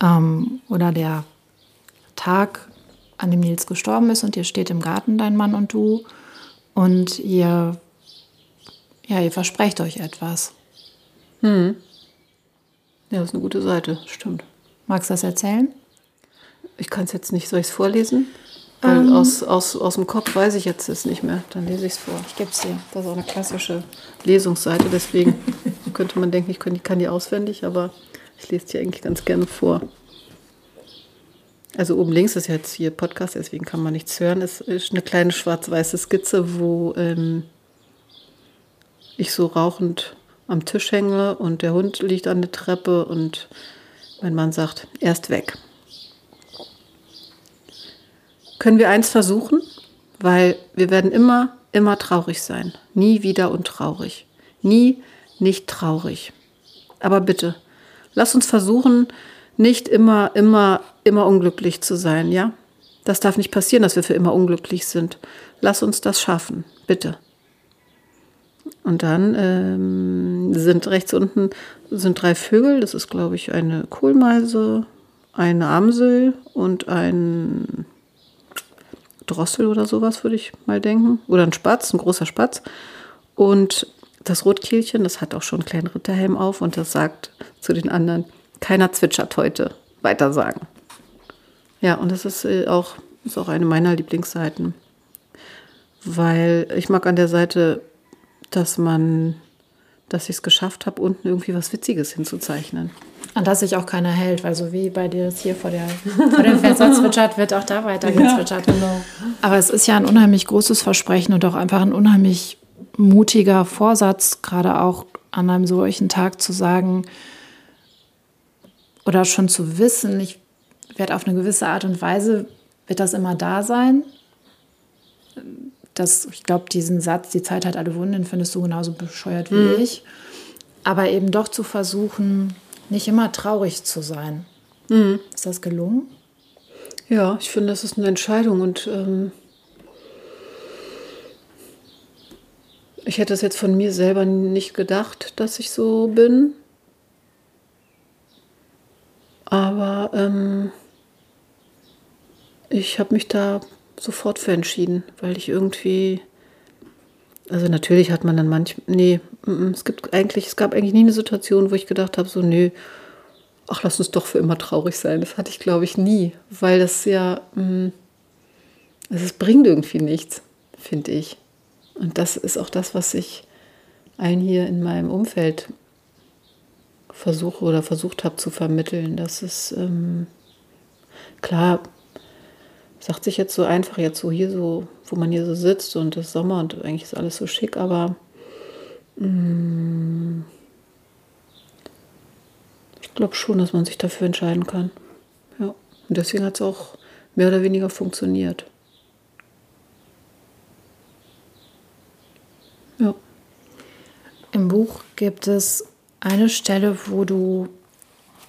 ähm, oder der Tag, an dem Nils gestorben ist und ihr steht im Garten, dein Mann und du, und ihr, ja, ihr versprecht euch etwas. Hm. Ja, das ist eine gute Seite, stimmt. Magst du das erzählen? Ich kann es jetzt nicht, soll ich es vorlesen? Ähm. aus, aus, aus dem Kopf weiß ich jetzt es nicht mehr. Dann lese ich es vor. Ich gebe es dir. Das ist auch eine klassische Lesungsseite, deswegen könnte man denken, ich kann, ich kann die auswendig, aber ich lese die eigentlich ganz gerne vor. Also oben links ist jetzt hier Podcast, deswegen kann man nichts hören. Es ist eine kleine schwarz-weiße Skizze, wo ähm, ich so rauchend am Tisch hänge und der Hund liegt an der Treppe und mein Mann sagt, erst weg. Können wir eins versuchen? Weil wir werden immer, immer traurig sein. Nie wieder untraurig. Nie nicht traurig. Aber bitte, lass uns versuchen, nicht immer, immer, immer unglücklich zu sein, ja? Das darf nicht passieren, dass wir für immer unglücklich sind. Lass uns das schaffen, bitte. Und dann ähm, sind rechts unten sind drei Vögel. Das ist, glaube ich, eine Kohlmeise, eine Amsel und ein Drossel oder sowas, würde ich mal denken. Oder ein Spatz, ein großer Spatz. Und das Rotkehlchen, das hat auch schon einen kleinen Ritterhelm auf und das sagt zu den anderen, keiner zwitschert heute. Weiter sagen. Ja, und das ist äh, auch, ist auch eine meiner Lieblingsseiten. Weil ich mag an der Seite, dass man, dass ich es geschafft habe, unten irgendwie was Witziges hinzuzeichnen. An das sich auch keiner hält, weil so wie bei dir das hier vor, der, vor dem Fenster zwitschert, wird auch da weiter gezwitschert. Aber es ist ja ein unheimlich großes Versprechen und auch einfach ein unheimlich mutiger Vorsatz, gerade auch an einem solchen Tag zu sagen oder schon zu wissen, ich werde auf eine gewisse Art und Weise, wird das immer da sein. Das, ich glaube, diesen Satz, die Zeit hat alle Wunden, findest du genauso bescheuert wie ich. Aber eben doch zu versuchen, nicht immer traurig zu sein. Ist das gelungen? Ja, ich finde, das ist eine Entscheidung und ähm, ich hätte es jetzt von mir selber nicht gedacht, dass ich so bin. Aber ähm, ich habe mich da sofort für entschieden, weil ich irgendwie, also natürlich hat man dann manch, nee, es gibt eigentlich, es gab eigentlich nie eine Situation, wo ich gedacht habe, so, nee, ach, lass uns doch für immer traurig sein. Das hatte ich, glaube ich, nie, weil das ja, also es bringt irgendwie nichts, finde ich. Und das ist auch das, was ich allen hier in meinem Umfeld versuche oder versucht habe zu vermitteln. Das ist ähm, klar, sagt sich jetzt so einfach, jetzt so hier so, wo man hier so sitzt und es ist Sommer und eigentlich ist alles so schick, aber ich glaube schon, dass man sich dafür entscheiden kann. Ja. Und deswegen hat es auch mehr oder weniger funktioniert. Ja. Im Buch gibt es eine Stelle, wo du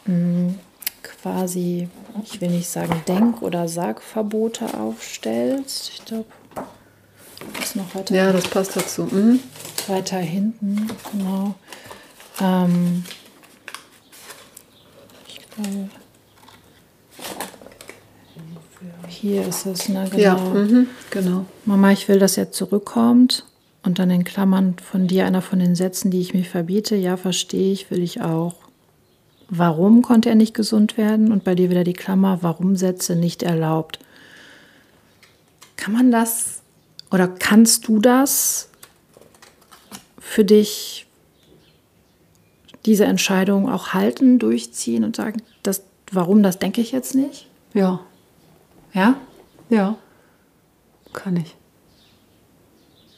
mh, quasi, ich will nicht sagen Denk- oder Sagverbote aufstellst. Ich glaube, ist noch weiter, Ja, das passt dazu. Mhm. weiter hinten, genau. Ähm, ich glaube, hier ist es, ne? Genau. Ja, mhm. genau. Mama, ich will, dass er zurückkommt. Und dann in Klammern von dir einer von den Sätzen, die ich mir verbiete. Ja, verstehe ich, will ich auch. Warum konnte er nicht gesund werden? Und bei dir wieder die Klammer, warum Sätze nicht erlaubt. Kann man das oder kannst du das für dich, diese Entscheidung auch halten, durchziehen und sagen, das, warum, das denke ich jetzt nicht? Ja, Ja? ja. Kann ich.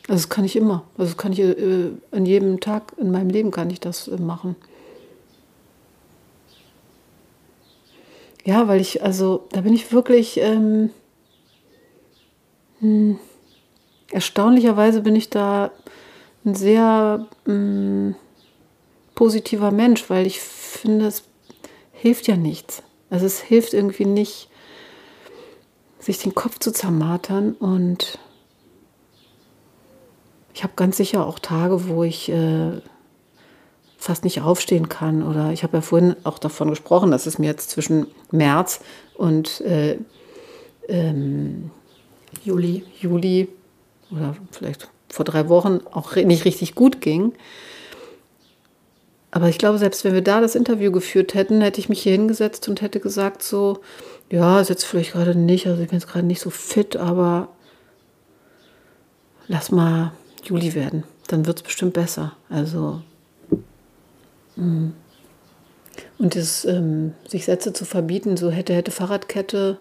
Also das kann ich immer. Also das kann ich äh, an jedem Tag in meinem Leben kann ich das äh, machen. Ja, weil ich, also da bin ich wirklich, ähm, hm, erstaunlicherweise bin ich da ein sehr hm, positiver Mensch, weil ich finde, es hilft ja nichts. Also es hilft irgendwie nicht, sich den Kopf zu zermartern und ich habe ganz sicher auch Tage, wo ich äh, fast nicht aufstehen kann. Oder ich habe ja vorhin auch davon gesprochen, dass es mir jetzt zwischen März und äh, ähm, Juli, Juli oder vielleicht vor drei Wochen auch nicht richtig gut ging. aber ich glaube, selbst wenn wir da das Interview geführt hätten, hätte ich mich hier hingesetzt und hätte gesagt so, ja, ist jetzt vielleicht gerade nicht, also ich bin jetzt gerade nicht so fit, aber lass mal Juli werden, dann wird es bestimmt besser. Also mm. und das, ähm, sich Sätze zu verbieten, so hätte, hätte Fahrradkette,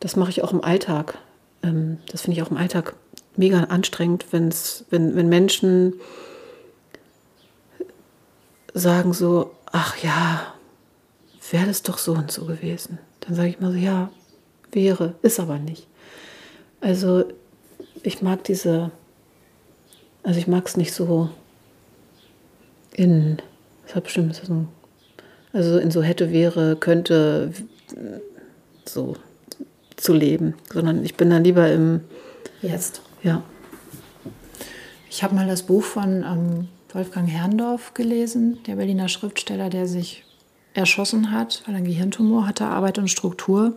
das mache ich auch im Alltag. Ähm, das finde ich auch im Alltag mega anstrengend, wenn's, wenn, wenn Menschen sagen so, ach ja, wäre das doch so und so gewesen. Dann sage ich mal so, ja, wäre, ist aber nicht. Also ich mag diese, also ich mag es nicht so in, das hat bestimmt so, also in so hätte, wäre, könnte, so zu leben, sondern ich bin dann lieber im Jetzt. Ja. Ich habe mal das Buch von ähm, Wolfgang Herrndorf gelesen, der Berliner Schriftsteller, der sich erschossen hat, weil er einen Gehirntumor hatte, Arbeit und Struktur.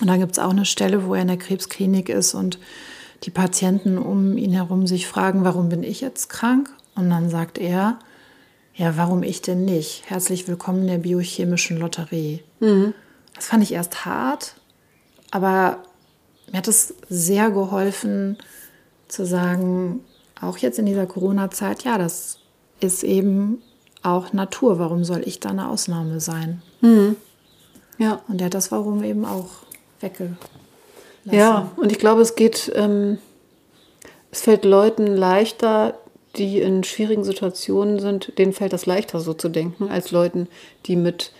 Und da gibt es auch eine Stelle, wo er in der Krebsklinik ist und die Patienten um ihn herum sich fragen, warum bin ich jetzt krank? Und dann sagt er, ja, warum ich denn nicht? Herzlich willkommen in der biochemischen Lotterie. Mhm. Das fand ich erst hart, aber mir hat es sehr geholfen zu sagen, auch jetzt in dieser Corona-Zeit, ja, das ist eben auch Natur. Warum soll ich da eine Ausnahme sein? Mhm. Ja. Und der hat das Warum eben auch weggelassen. Ja, und ich glaube, es geht, ähm, es fällt Leuten leichter, die in schwierigen Situationen sind, denen fällt das leichter so zu denken, als Leuten, die mit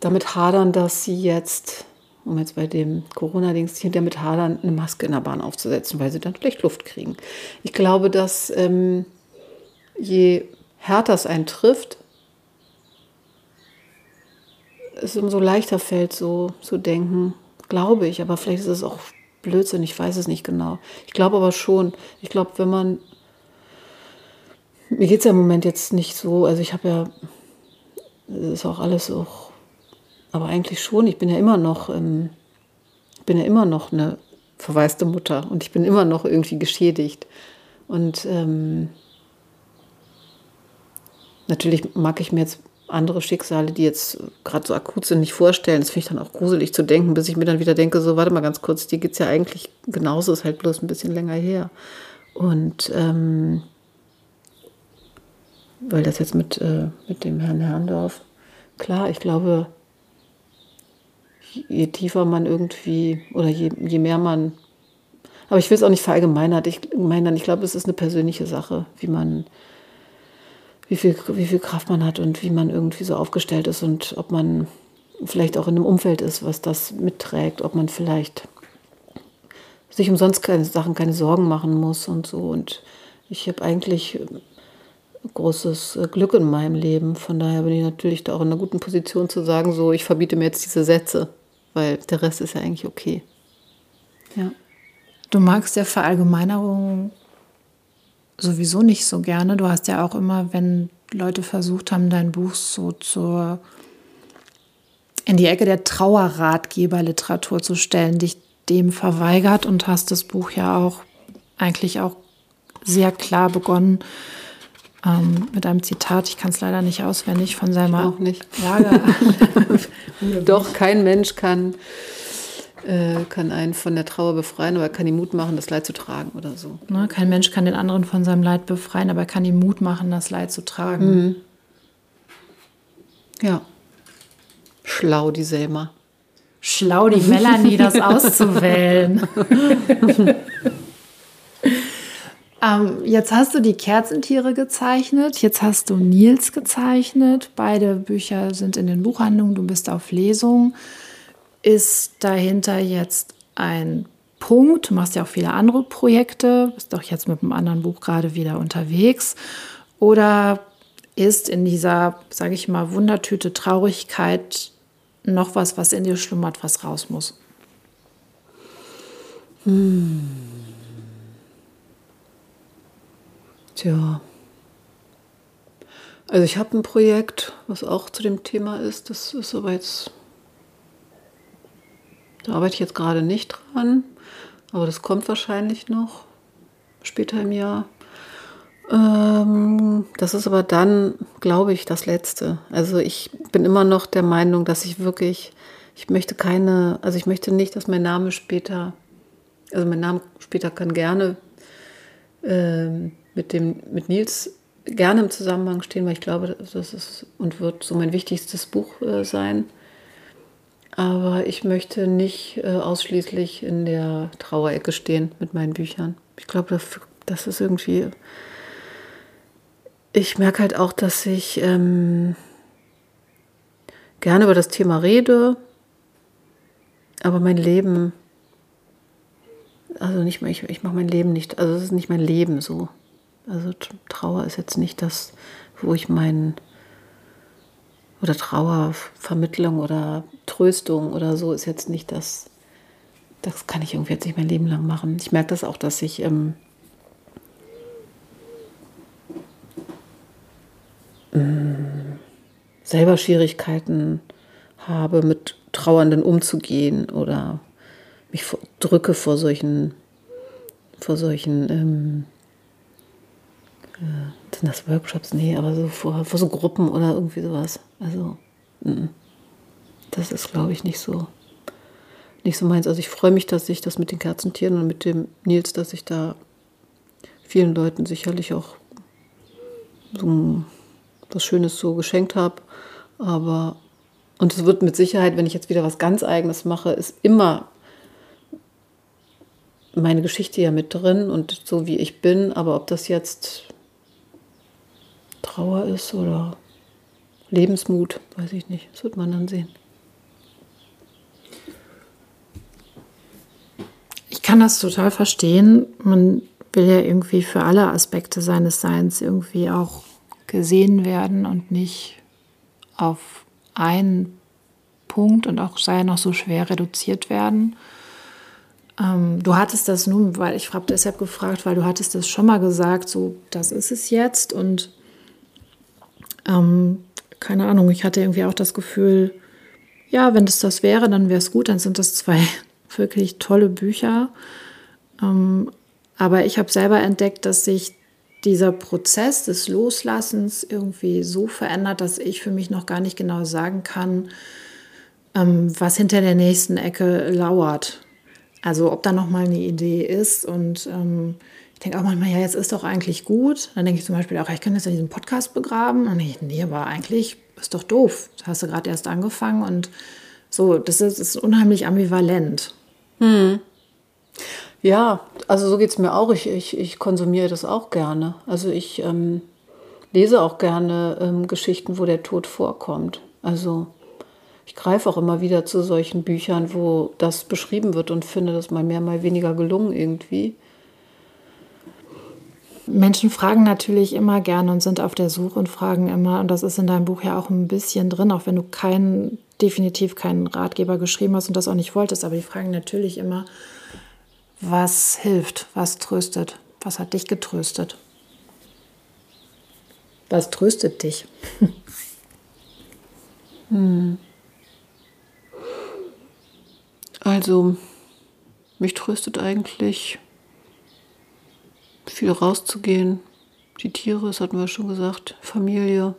damit hadern, dass sie jetzt um jetzt bei dem Corona-Dings hinter mit hadern, eine Maske in der Bahn aufzusetzen, weil sie dann vielleicht Luft kriegen. Ich glaube, dass ähm, je härter es einen trifft, es umso leichter fällt, so zu denken, glaube ich. Aber vielleicht ist es auch Blödsinn, ich weiß es nicht genau. Ich glaube aber schon, ich glaube, wenn man, mir geht es ja im Moment jetzt nicht so, also ich habe ja, das ist auch alles auch aber eigentlich schon, ich bin ja immer noch, ähm, bin ja immer noch eine verwaiste Mutter und ich bin immer noch irgendwie geschädigt. Und ähm, natürlich mag ich mir jetzt andere Schicksale, die jetzt gerade so akut sind, nicht vorstellen. Das finde ich dann auch gruselig zu denken, bis ich mir dann wieder denke, so, warte mal ganz kurz, die geht es ja eigentlich genauso, ist halt bloß ein bisschen länger her. Und ähm, weil das jetzt mit, äh, mit dem Herrn Herrndorf, klar, ich glaube, je tiefer man irgendwie oder je, je mehr man. Aber ich will es auch nicht verallgemeinern. Ich, meine, ich glaube, es ist eine persönliche Sache, wie man, wie viel, wie viel Kraft man hat und wie man irgendwie so aufgestellt ist und ob man vielleicht auch in einem Umfeld ist, was das mitträgt, ob man vielleicht sich umsonst keine Sachen, keine Sorgen machen muss und so. Und ich habe eigentlich großes Glück in meinem Leben. Von daher bin ich natürlich da auch in einer guten Position zu sagen, so, ich verbiete mir jetzt diese Sätze weil der Rest ist ja eigentlich okay. Ja. Du magst ja Verallgemeinerungen sowieso nicht so gerne. Du hast ja auch immer, wenn Leute versucht haben, dein Buch so zur in die Ecke der Trauerratgeberliteratur zu stellen, dich dem verweigert und hast das Buch ja auch eigentlich auch sehr klar begonnen ähm, mit einem Zitat, ich kann es leider nicht auswendig, von Selma auch nicht. Lager. Doch, kein Mensch kann, äh, kann einen von der Trauer befreien, aber er kann ihm Mut machen, das Leid zu tragen oder so. Ne, kein Mensch kann den anderen von seinem Leid befreien, aber er kann ihm Mut machen, das Leid zu tragen. Mhm. Ja. Schlau, die Selma. Schlau, die Melanie, das auszuwählen. Ähm, jetzt hast du die Kerzentiere gezeichnet, jetzt hast du Nils gezeichnet. Beide Bücher sind in den Buchhandlungen, du bist auf Lesung. Ist dahinter jetzt ein Punkt? Du machst ja auch viele andere Projekte, bist doch jetzt mit einem anderen Buch gerade wieder unterwegs. Oder ist in dieser, sage ich mal, Wundertüte Traurigkeit noch was, was in dir schlummert, was raus muss? Hm. Tja. Also ich habe ein Projekt, was auch zu dem Thema ist. Das ist aber jetzt, da arbeite ich jetzt gerade nicht dran, aber das kommt wahrscheinlich noch später im Jahr. Ähm, das ist aber dann, glaube ich, das Letzte. Also ich bin immer noch der Meinung, dass ich wirklich, ich möchte keine, also ich möchte nicht, dass mein Name später, also mein Name später kann gerne äh, mit dem, mit Nils gerne im Zusammenhang stehen, weil ich glaube, das ist und wird so mein wichtigstes Buch äh, sein. Aber ich möchte nicht äh, ausschließlich in der Trauerecke stehen mit meinen Büchern. Ich glaube, das, das ist irgendwie ich merke halt auch, dass ich ähm, gerne über das Thema rede, aber mein Leben, also nicht ich, ich mache mein Leben nicht, also es ist nicht mein Leben so. Also Trauer ist jetzt nicht das, wo ich mein, oder Trauervermittlung oder Tröstung oder so ist jetzt nicht das, das kann ich irgendwie jetzt nicht mein Leben lang machen. Ich merke das auch, dass ich ähm, selber Schwierigkeiten habe, mit Trauernden umzugehen oder mich drücke vor solchen, vor solchen, ähm, äh, sind das Workshops? Nee, aber so vor, vor so Gruppen oder irgendwie sowas. Also, das ist, glaube ich, nicht so, nicht so meins. Also ich freue mich, dass ich das mit den Kerzentieren und mit dem Nils, dass ich da vielen Leuten sicherlich auch so was Schönes so geschenkt habe. Aber, und es wird mit Sicherheit, wenn ich jetzt wieder was ganz Eigenes mache, ist immer meine Geschichte ja mit drin und so wie ich bin. Aber ob das jetzt Trauer ist oder Lebensmut, weiß ich nicht. Das wird man dann sehen. Ich kann das total verstehen. Man will ja irgendwie für alle Aspekte seines Seins irgendwie auch gesehen werden und nicht auf einen Punkt und auch sei noch so schwer reduziert werden. Ähm, du hattest das nun, weil ich habe deshalb gefragt, weil du hattest das schon mal gesagt, so das ist es jetzt und ähm, keine Ahnung, ich hatte irgendwie auch das Gefühl, ja, wenn es das wäre, dann wäre es gut, dann sind das zwei wirklich tolle Bücher. Ähm, aber ich habe selber entdeckt, dass sich dieser Prozess des Loslassens irgendwie so verändert, dass ich für mich noch gar nicht genau sagen kann, ähm, was hinter der nächsten Ecke lauert. Also ob da noch mal eine Idee ist und ähm, ich denke auch manchmal, ja, jetzt ist doch eigentlich gut. Dann denke ich zum Beispiel auch, ich kann jetzt in diesem Podcast begraben. Und ich, nee, aber eigentlich ist doch doof. Das hast du gerade erst angefangen und so, das ist, ist unheimlich ambivalent. Hm. Ja, also so geht es mir auch. Ich, ich, ich konsumiere das auch gerne. Also ich ähm, lese auch gerne ähm, Geschichten, wo der Tod vorkommt. Also ich greife auch immer wieder zu solchen Büchern, wo das beschrieben wird und finde das mal mehr, mal weniger gelungen irgendwie. Menschen fragen natürlich immer gerne und sind auf der Suche und fragen immer, und das ist in deinem Buch ja auch ein bisschen drin, auch wenn du keinen, definitiv keinen Ratgeber geschrieben hast und das auch nicht wolltest, aber die fragen natürlich immer, was hilft, was tröstet, was hat dich getröstet? Was tröstet dich? hm. Also, mich tröstet eigentlich viel rauszugehen. Die Tiere, das hatten wir schon gesagt, Familie,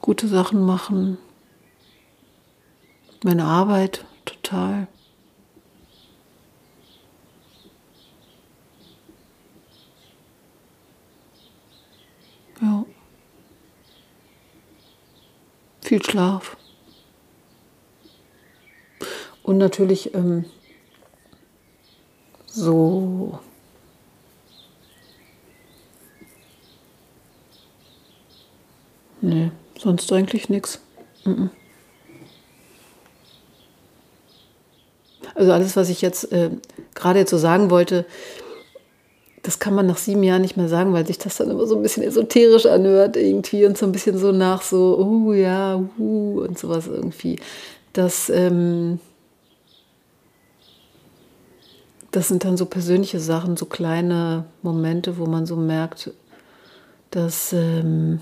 gute Sachen machen, meine Arbeit total. Ja. Viel Schlaf. Und natürlich ähm, so Nee, sonst eigentlich nichts. Also alles, was ich jetzt äh, gerade jetzt so sagen wollte, das kann man nach sieben Jahren nicht mehr sagen, weil sich das dann immer so ein bisschen esoterisch anhört irgendwie und so ein bisschen so nach so, oh ja, uh, und sowas irgendwie. Das, ähm, das sind dann so persönliche Sachen, so kleine Momente, wo man so merkt, dass, ähm,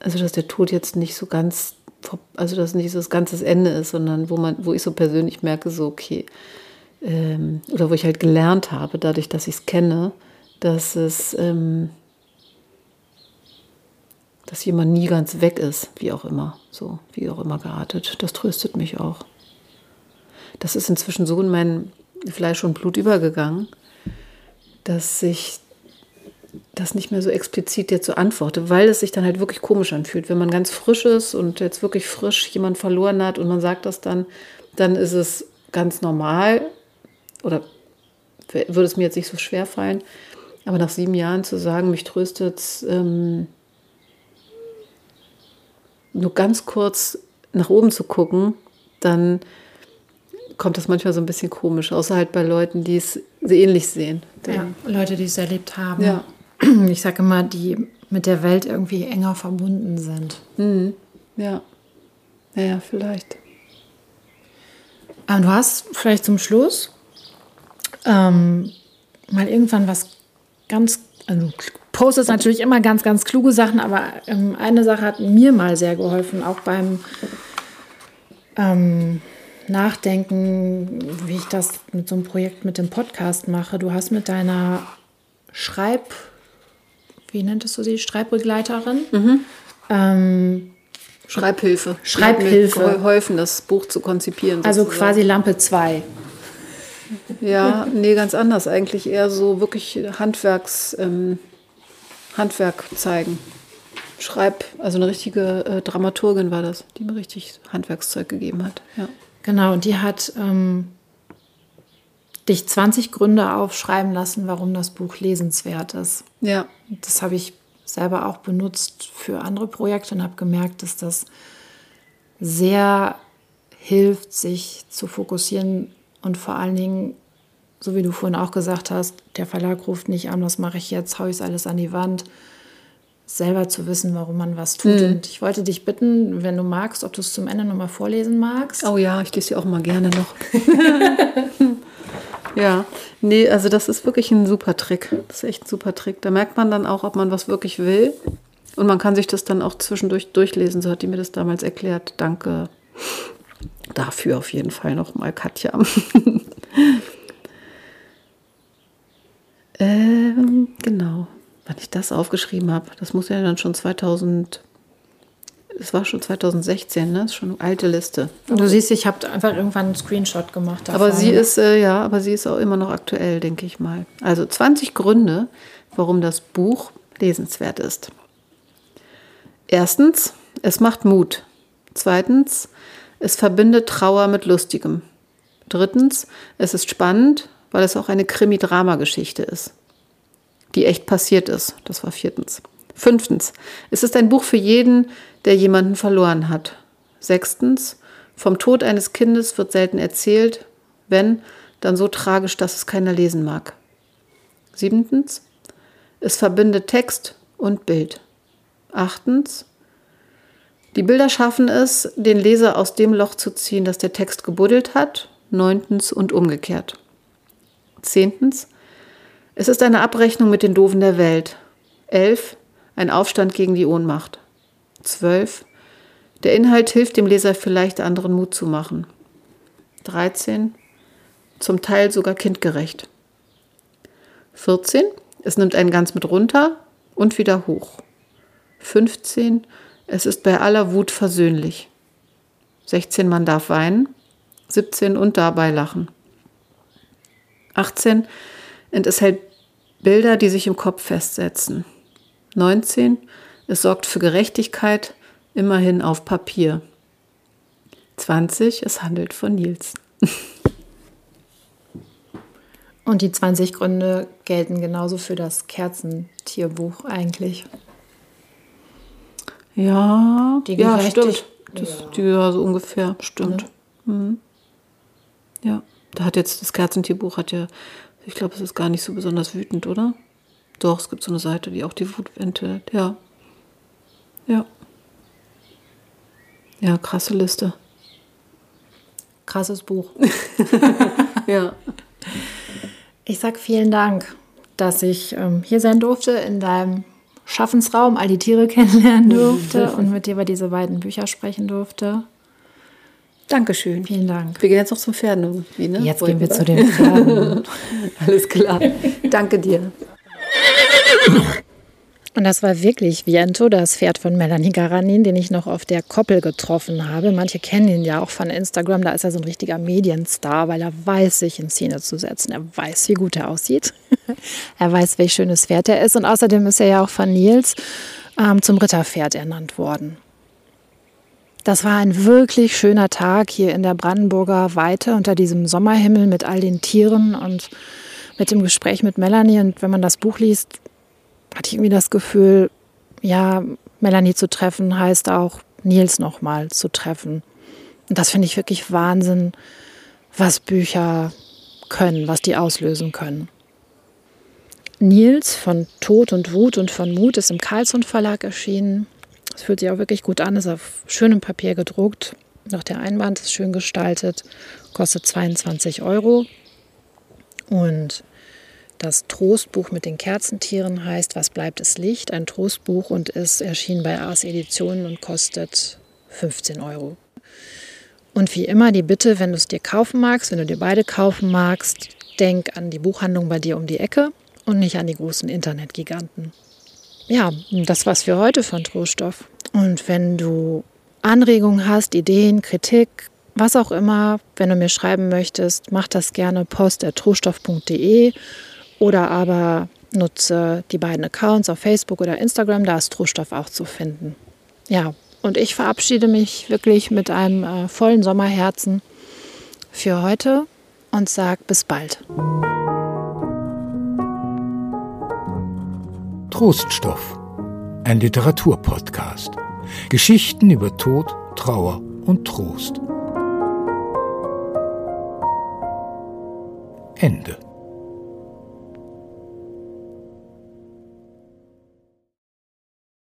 also dass der Tod jetzt nicht so ganz, also dass nicht so das ganze Ende ist, sondern wo man, wo ich so persönlich merke, so okay, ähm, oder wo ich halt gelernt habe, dadurch, dass ich es kenne, dass es, ähm, dass jemand nie ganz weg ist, wie auch immer, so, wie auch immer geartet. Das tröstet mich auch. Das ist inzwischen so in mein Fleisch und Blut übergegangen, dass ich das nicht mehr so explizit jetzt so antworte, weil es sich dann halt wirklich komisch anfühlt. Wenn man ganz frisch ist und jetzt wirklich frisch jemand verloren hat und man sagt das dann, dann ist es ganz normal oder würde es mir jetzt nicht so schwer fallen. Aber nach sieben Jahren zu sagen, mich tröstet ähm, nur ganz kurz nach oben zu gucken, dann kommt das manchmal so ein bisschen komisch, außer halt bei Leuten, die es ähnlich sehen. Ja, Leute, die es erlebt haben. Ja. Ich sage immer, die mit der Welt irgendwie enger verbunden sind. Mhm. Ja. Naja, vielleicht. Aber du hast vielleicht zum Schluss ähm, mal irgendwann was ganz, also postest natürlich immer ganz, ganz kluge Sachen, aber ähm, eine Sache hat mir mal sehr geholfen, auch beim ähm, Nachdenken, wie ich das mit so einem Projekt mit dem Podcast mache. Du hast mit deiner Schreib, wie nenntest du sie, Schreibbegleiterin, Mhm. ähm, Schreibhilfe. Schreibhilfe. Mir geholfen, das Buch zu konzipieren. also sozusagen. quasi Lampe 2. Ja, nee, ganz anders. Eigentlich eher so wirklich Handwerks, ähm, Handwerk zeigen. Schreib, also eine richtige äh, Dramaturgin war das, die mir richtig Handwerkszeug gegeben hat. Ja. Genau, und die hat ähm, dich 20 Gründe aufschreiben lassen, warum das Buch lesenswert ist. Ja. Das habe ich selber auch benutzt für andere Projekte und habe gemerkt, dass das sehr hilft, sich zu fokussieren und vor allen Dingen, so wie du vorhin auch gesagt hast, der Verlag ruft nicht an, was mache ich jetzt, haue ich es alles an die Wand, selber zu wissen, warum man was tut. Und ich wollte dich bitten, wenn du magst, ob du es zum Ende nochmal vorlesen magst. Oh ja, ich lese sie auch mal gerne noch. ja, nee, also das ist wirklich ein super Trick. Das ist echt ein super Trick. Da merkt man dann auch, ob man was wirklich will. Und man kann sich das dann auch zwischendurch durchlesen. So hat die mir das damals erklärt. Danke dafür auf jeden Fall nochmal, Katja. ähm, genau, wann ich das aufgeschrieben habe. Das muss ja dann schon 2000, es war schon 2016, ne? Das ist schon eine alte Liste. Du siehst, ich habe einfach irgendwann einen Screenshot gemacht. Aber davon. sie ist, äh, ja, aber sie ist auch immer noch aktuell, denke ich mal. Also 20 Gründe, warum das Buch lesenswert ist. Erstens, es macht Mut. Zweitens, es verbindet Trauer mit Lustigem. Drittens, es ist spannend, weil es auch eine Krimi-Drama-Geschichte ist, die echt passiert ist. Das war viertens. Fünftens, es ist ein Buch für jeden, der jemanden verloren hat. Sechstens, vom Tod eines Kindes wird selten erzählt, wenn, dann so tragisch, dass es keiner lesen mag. Siebentens, es verbindet Text und Bild. Achtens, die Bilder schaffen es, den Leser aus dem Loch zu ziehen, das der Text gebuddelt hat. Neuntens und umgekehrt. Zehntens, es ist eine Abrechnung mit den Doofen der Welt. Elf, ein Aufstand gegen die Ohnmacht. Zwölf, der Inhalt hilft dem Leser vielleicht anderen Mut zu machen. 13, zum Teil sogar kindgerecht. 14, es nimmt einen ganz mit runter und wieder hoch. 15, es ist bei aller Wut versöhnlich. 16, man darf weinen. 17, und dabei lachen. 18, und es hält Bilder, die sich im Kopf festsetzen. 19, es sorgt für Gerechtigkeit, immerhin auf Papier. 20, es handelt von Nils. Und die 20 Gründe gelten genauso für das Kerzentierbuch eigentlich. Ja, Die ja, stimmt. Das, die, ja, so ungefähr, stimmt. Mhm. Ja, da hat jetzt das Kerzentierbuch hat ja, ich glaube, es ist gar nicht so besonders wütend, oder? Doch, es gibt so eine Seite, die auch die Wut enthält. Ja. Ja. Ja, krasse Liste. Krasses Buch. Ja. Ich sag vielen Dank, dass ich ähm, hier sein durfte in deinem Schaffensraum, all die Tiere kennenlernen durfte und mit dir über diese beiden Bücher sprechen durfte. Dankeschön. Vielen Dank. Wir gehen jetzt noch zum Pferden irgendwie, ne? Jetzt gehen wir zu den Pferden. Alles klar. Danke dir. Und das war wirklich Viento, das Pferd von Melanie Garanin, den ich noch auf der Koppel getroffen habe. Manche kennen ihn ja auch von Instagram. Da ist er so ein richtiger Medienstar, weil er weiß, sich in Szene zu setzen. Er weiß, wie gut er aussieht. er weiß, welch schönes Pferd er ist. Und außerdem ist er ja auch von Nils ähm, zum Ritterpferd ernannt worden. Das war ein wirklich schöner Tag hier in der Brandenburger Weite unter diesem Sommerhimmel mit all den Tieren und mit dem Gespräch mit Melanie. Und wenn man das Buch liest, hatte ich irgendwie das Gefühl, ja, Melanie zu treffen heißt auch Nils nochmal zu treffen. Und das finde ich wirklich Wahnsinn, was Bücher können, was die auslösen können. Nils von Tod und Wut und von Mut ist im Carlsson Verlag erschienen. Es fühlt sich auch wirklich gut an, ist auf schönem Papier gedruckt. Noch der Einband ist schön gestaltet, kostet 22 Euro. Und das Trostbuch mit den Kerzentieren heißt Was bleibt es Licht? Ein Trostbuch und ist erschienen bei Ars Editionen und kostet 15 Euro. Und wie immer die Bitte, wenn du es dir kaufen magst, wenn du dir beide kaufen magst, denk an die Buchhandlung bei dir um die Ecke und nicht an die großen Internetgiganten. Ja, das war's für heute von Troststoff. Und wenn du Anregungen hast, Ideen, Kritik, was auch immer, wenn du mir schreiben möchtest, mach das gerne post.trostoff.de oder aber nutze die beiden Accounts auf Facebook oder Instagram, da ist Troststoff auch zu finden. Ja, und ich verabschiede mich wirklich mit einem äh, vollen Sommerherzen für heute und sage bis bald. Troststoff, ein Literaturpodcast. Geschichten über Tod, Trauer und Trost. Ende.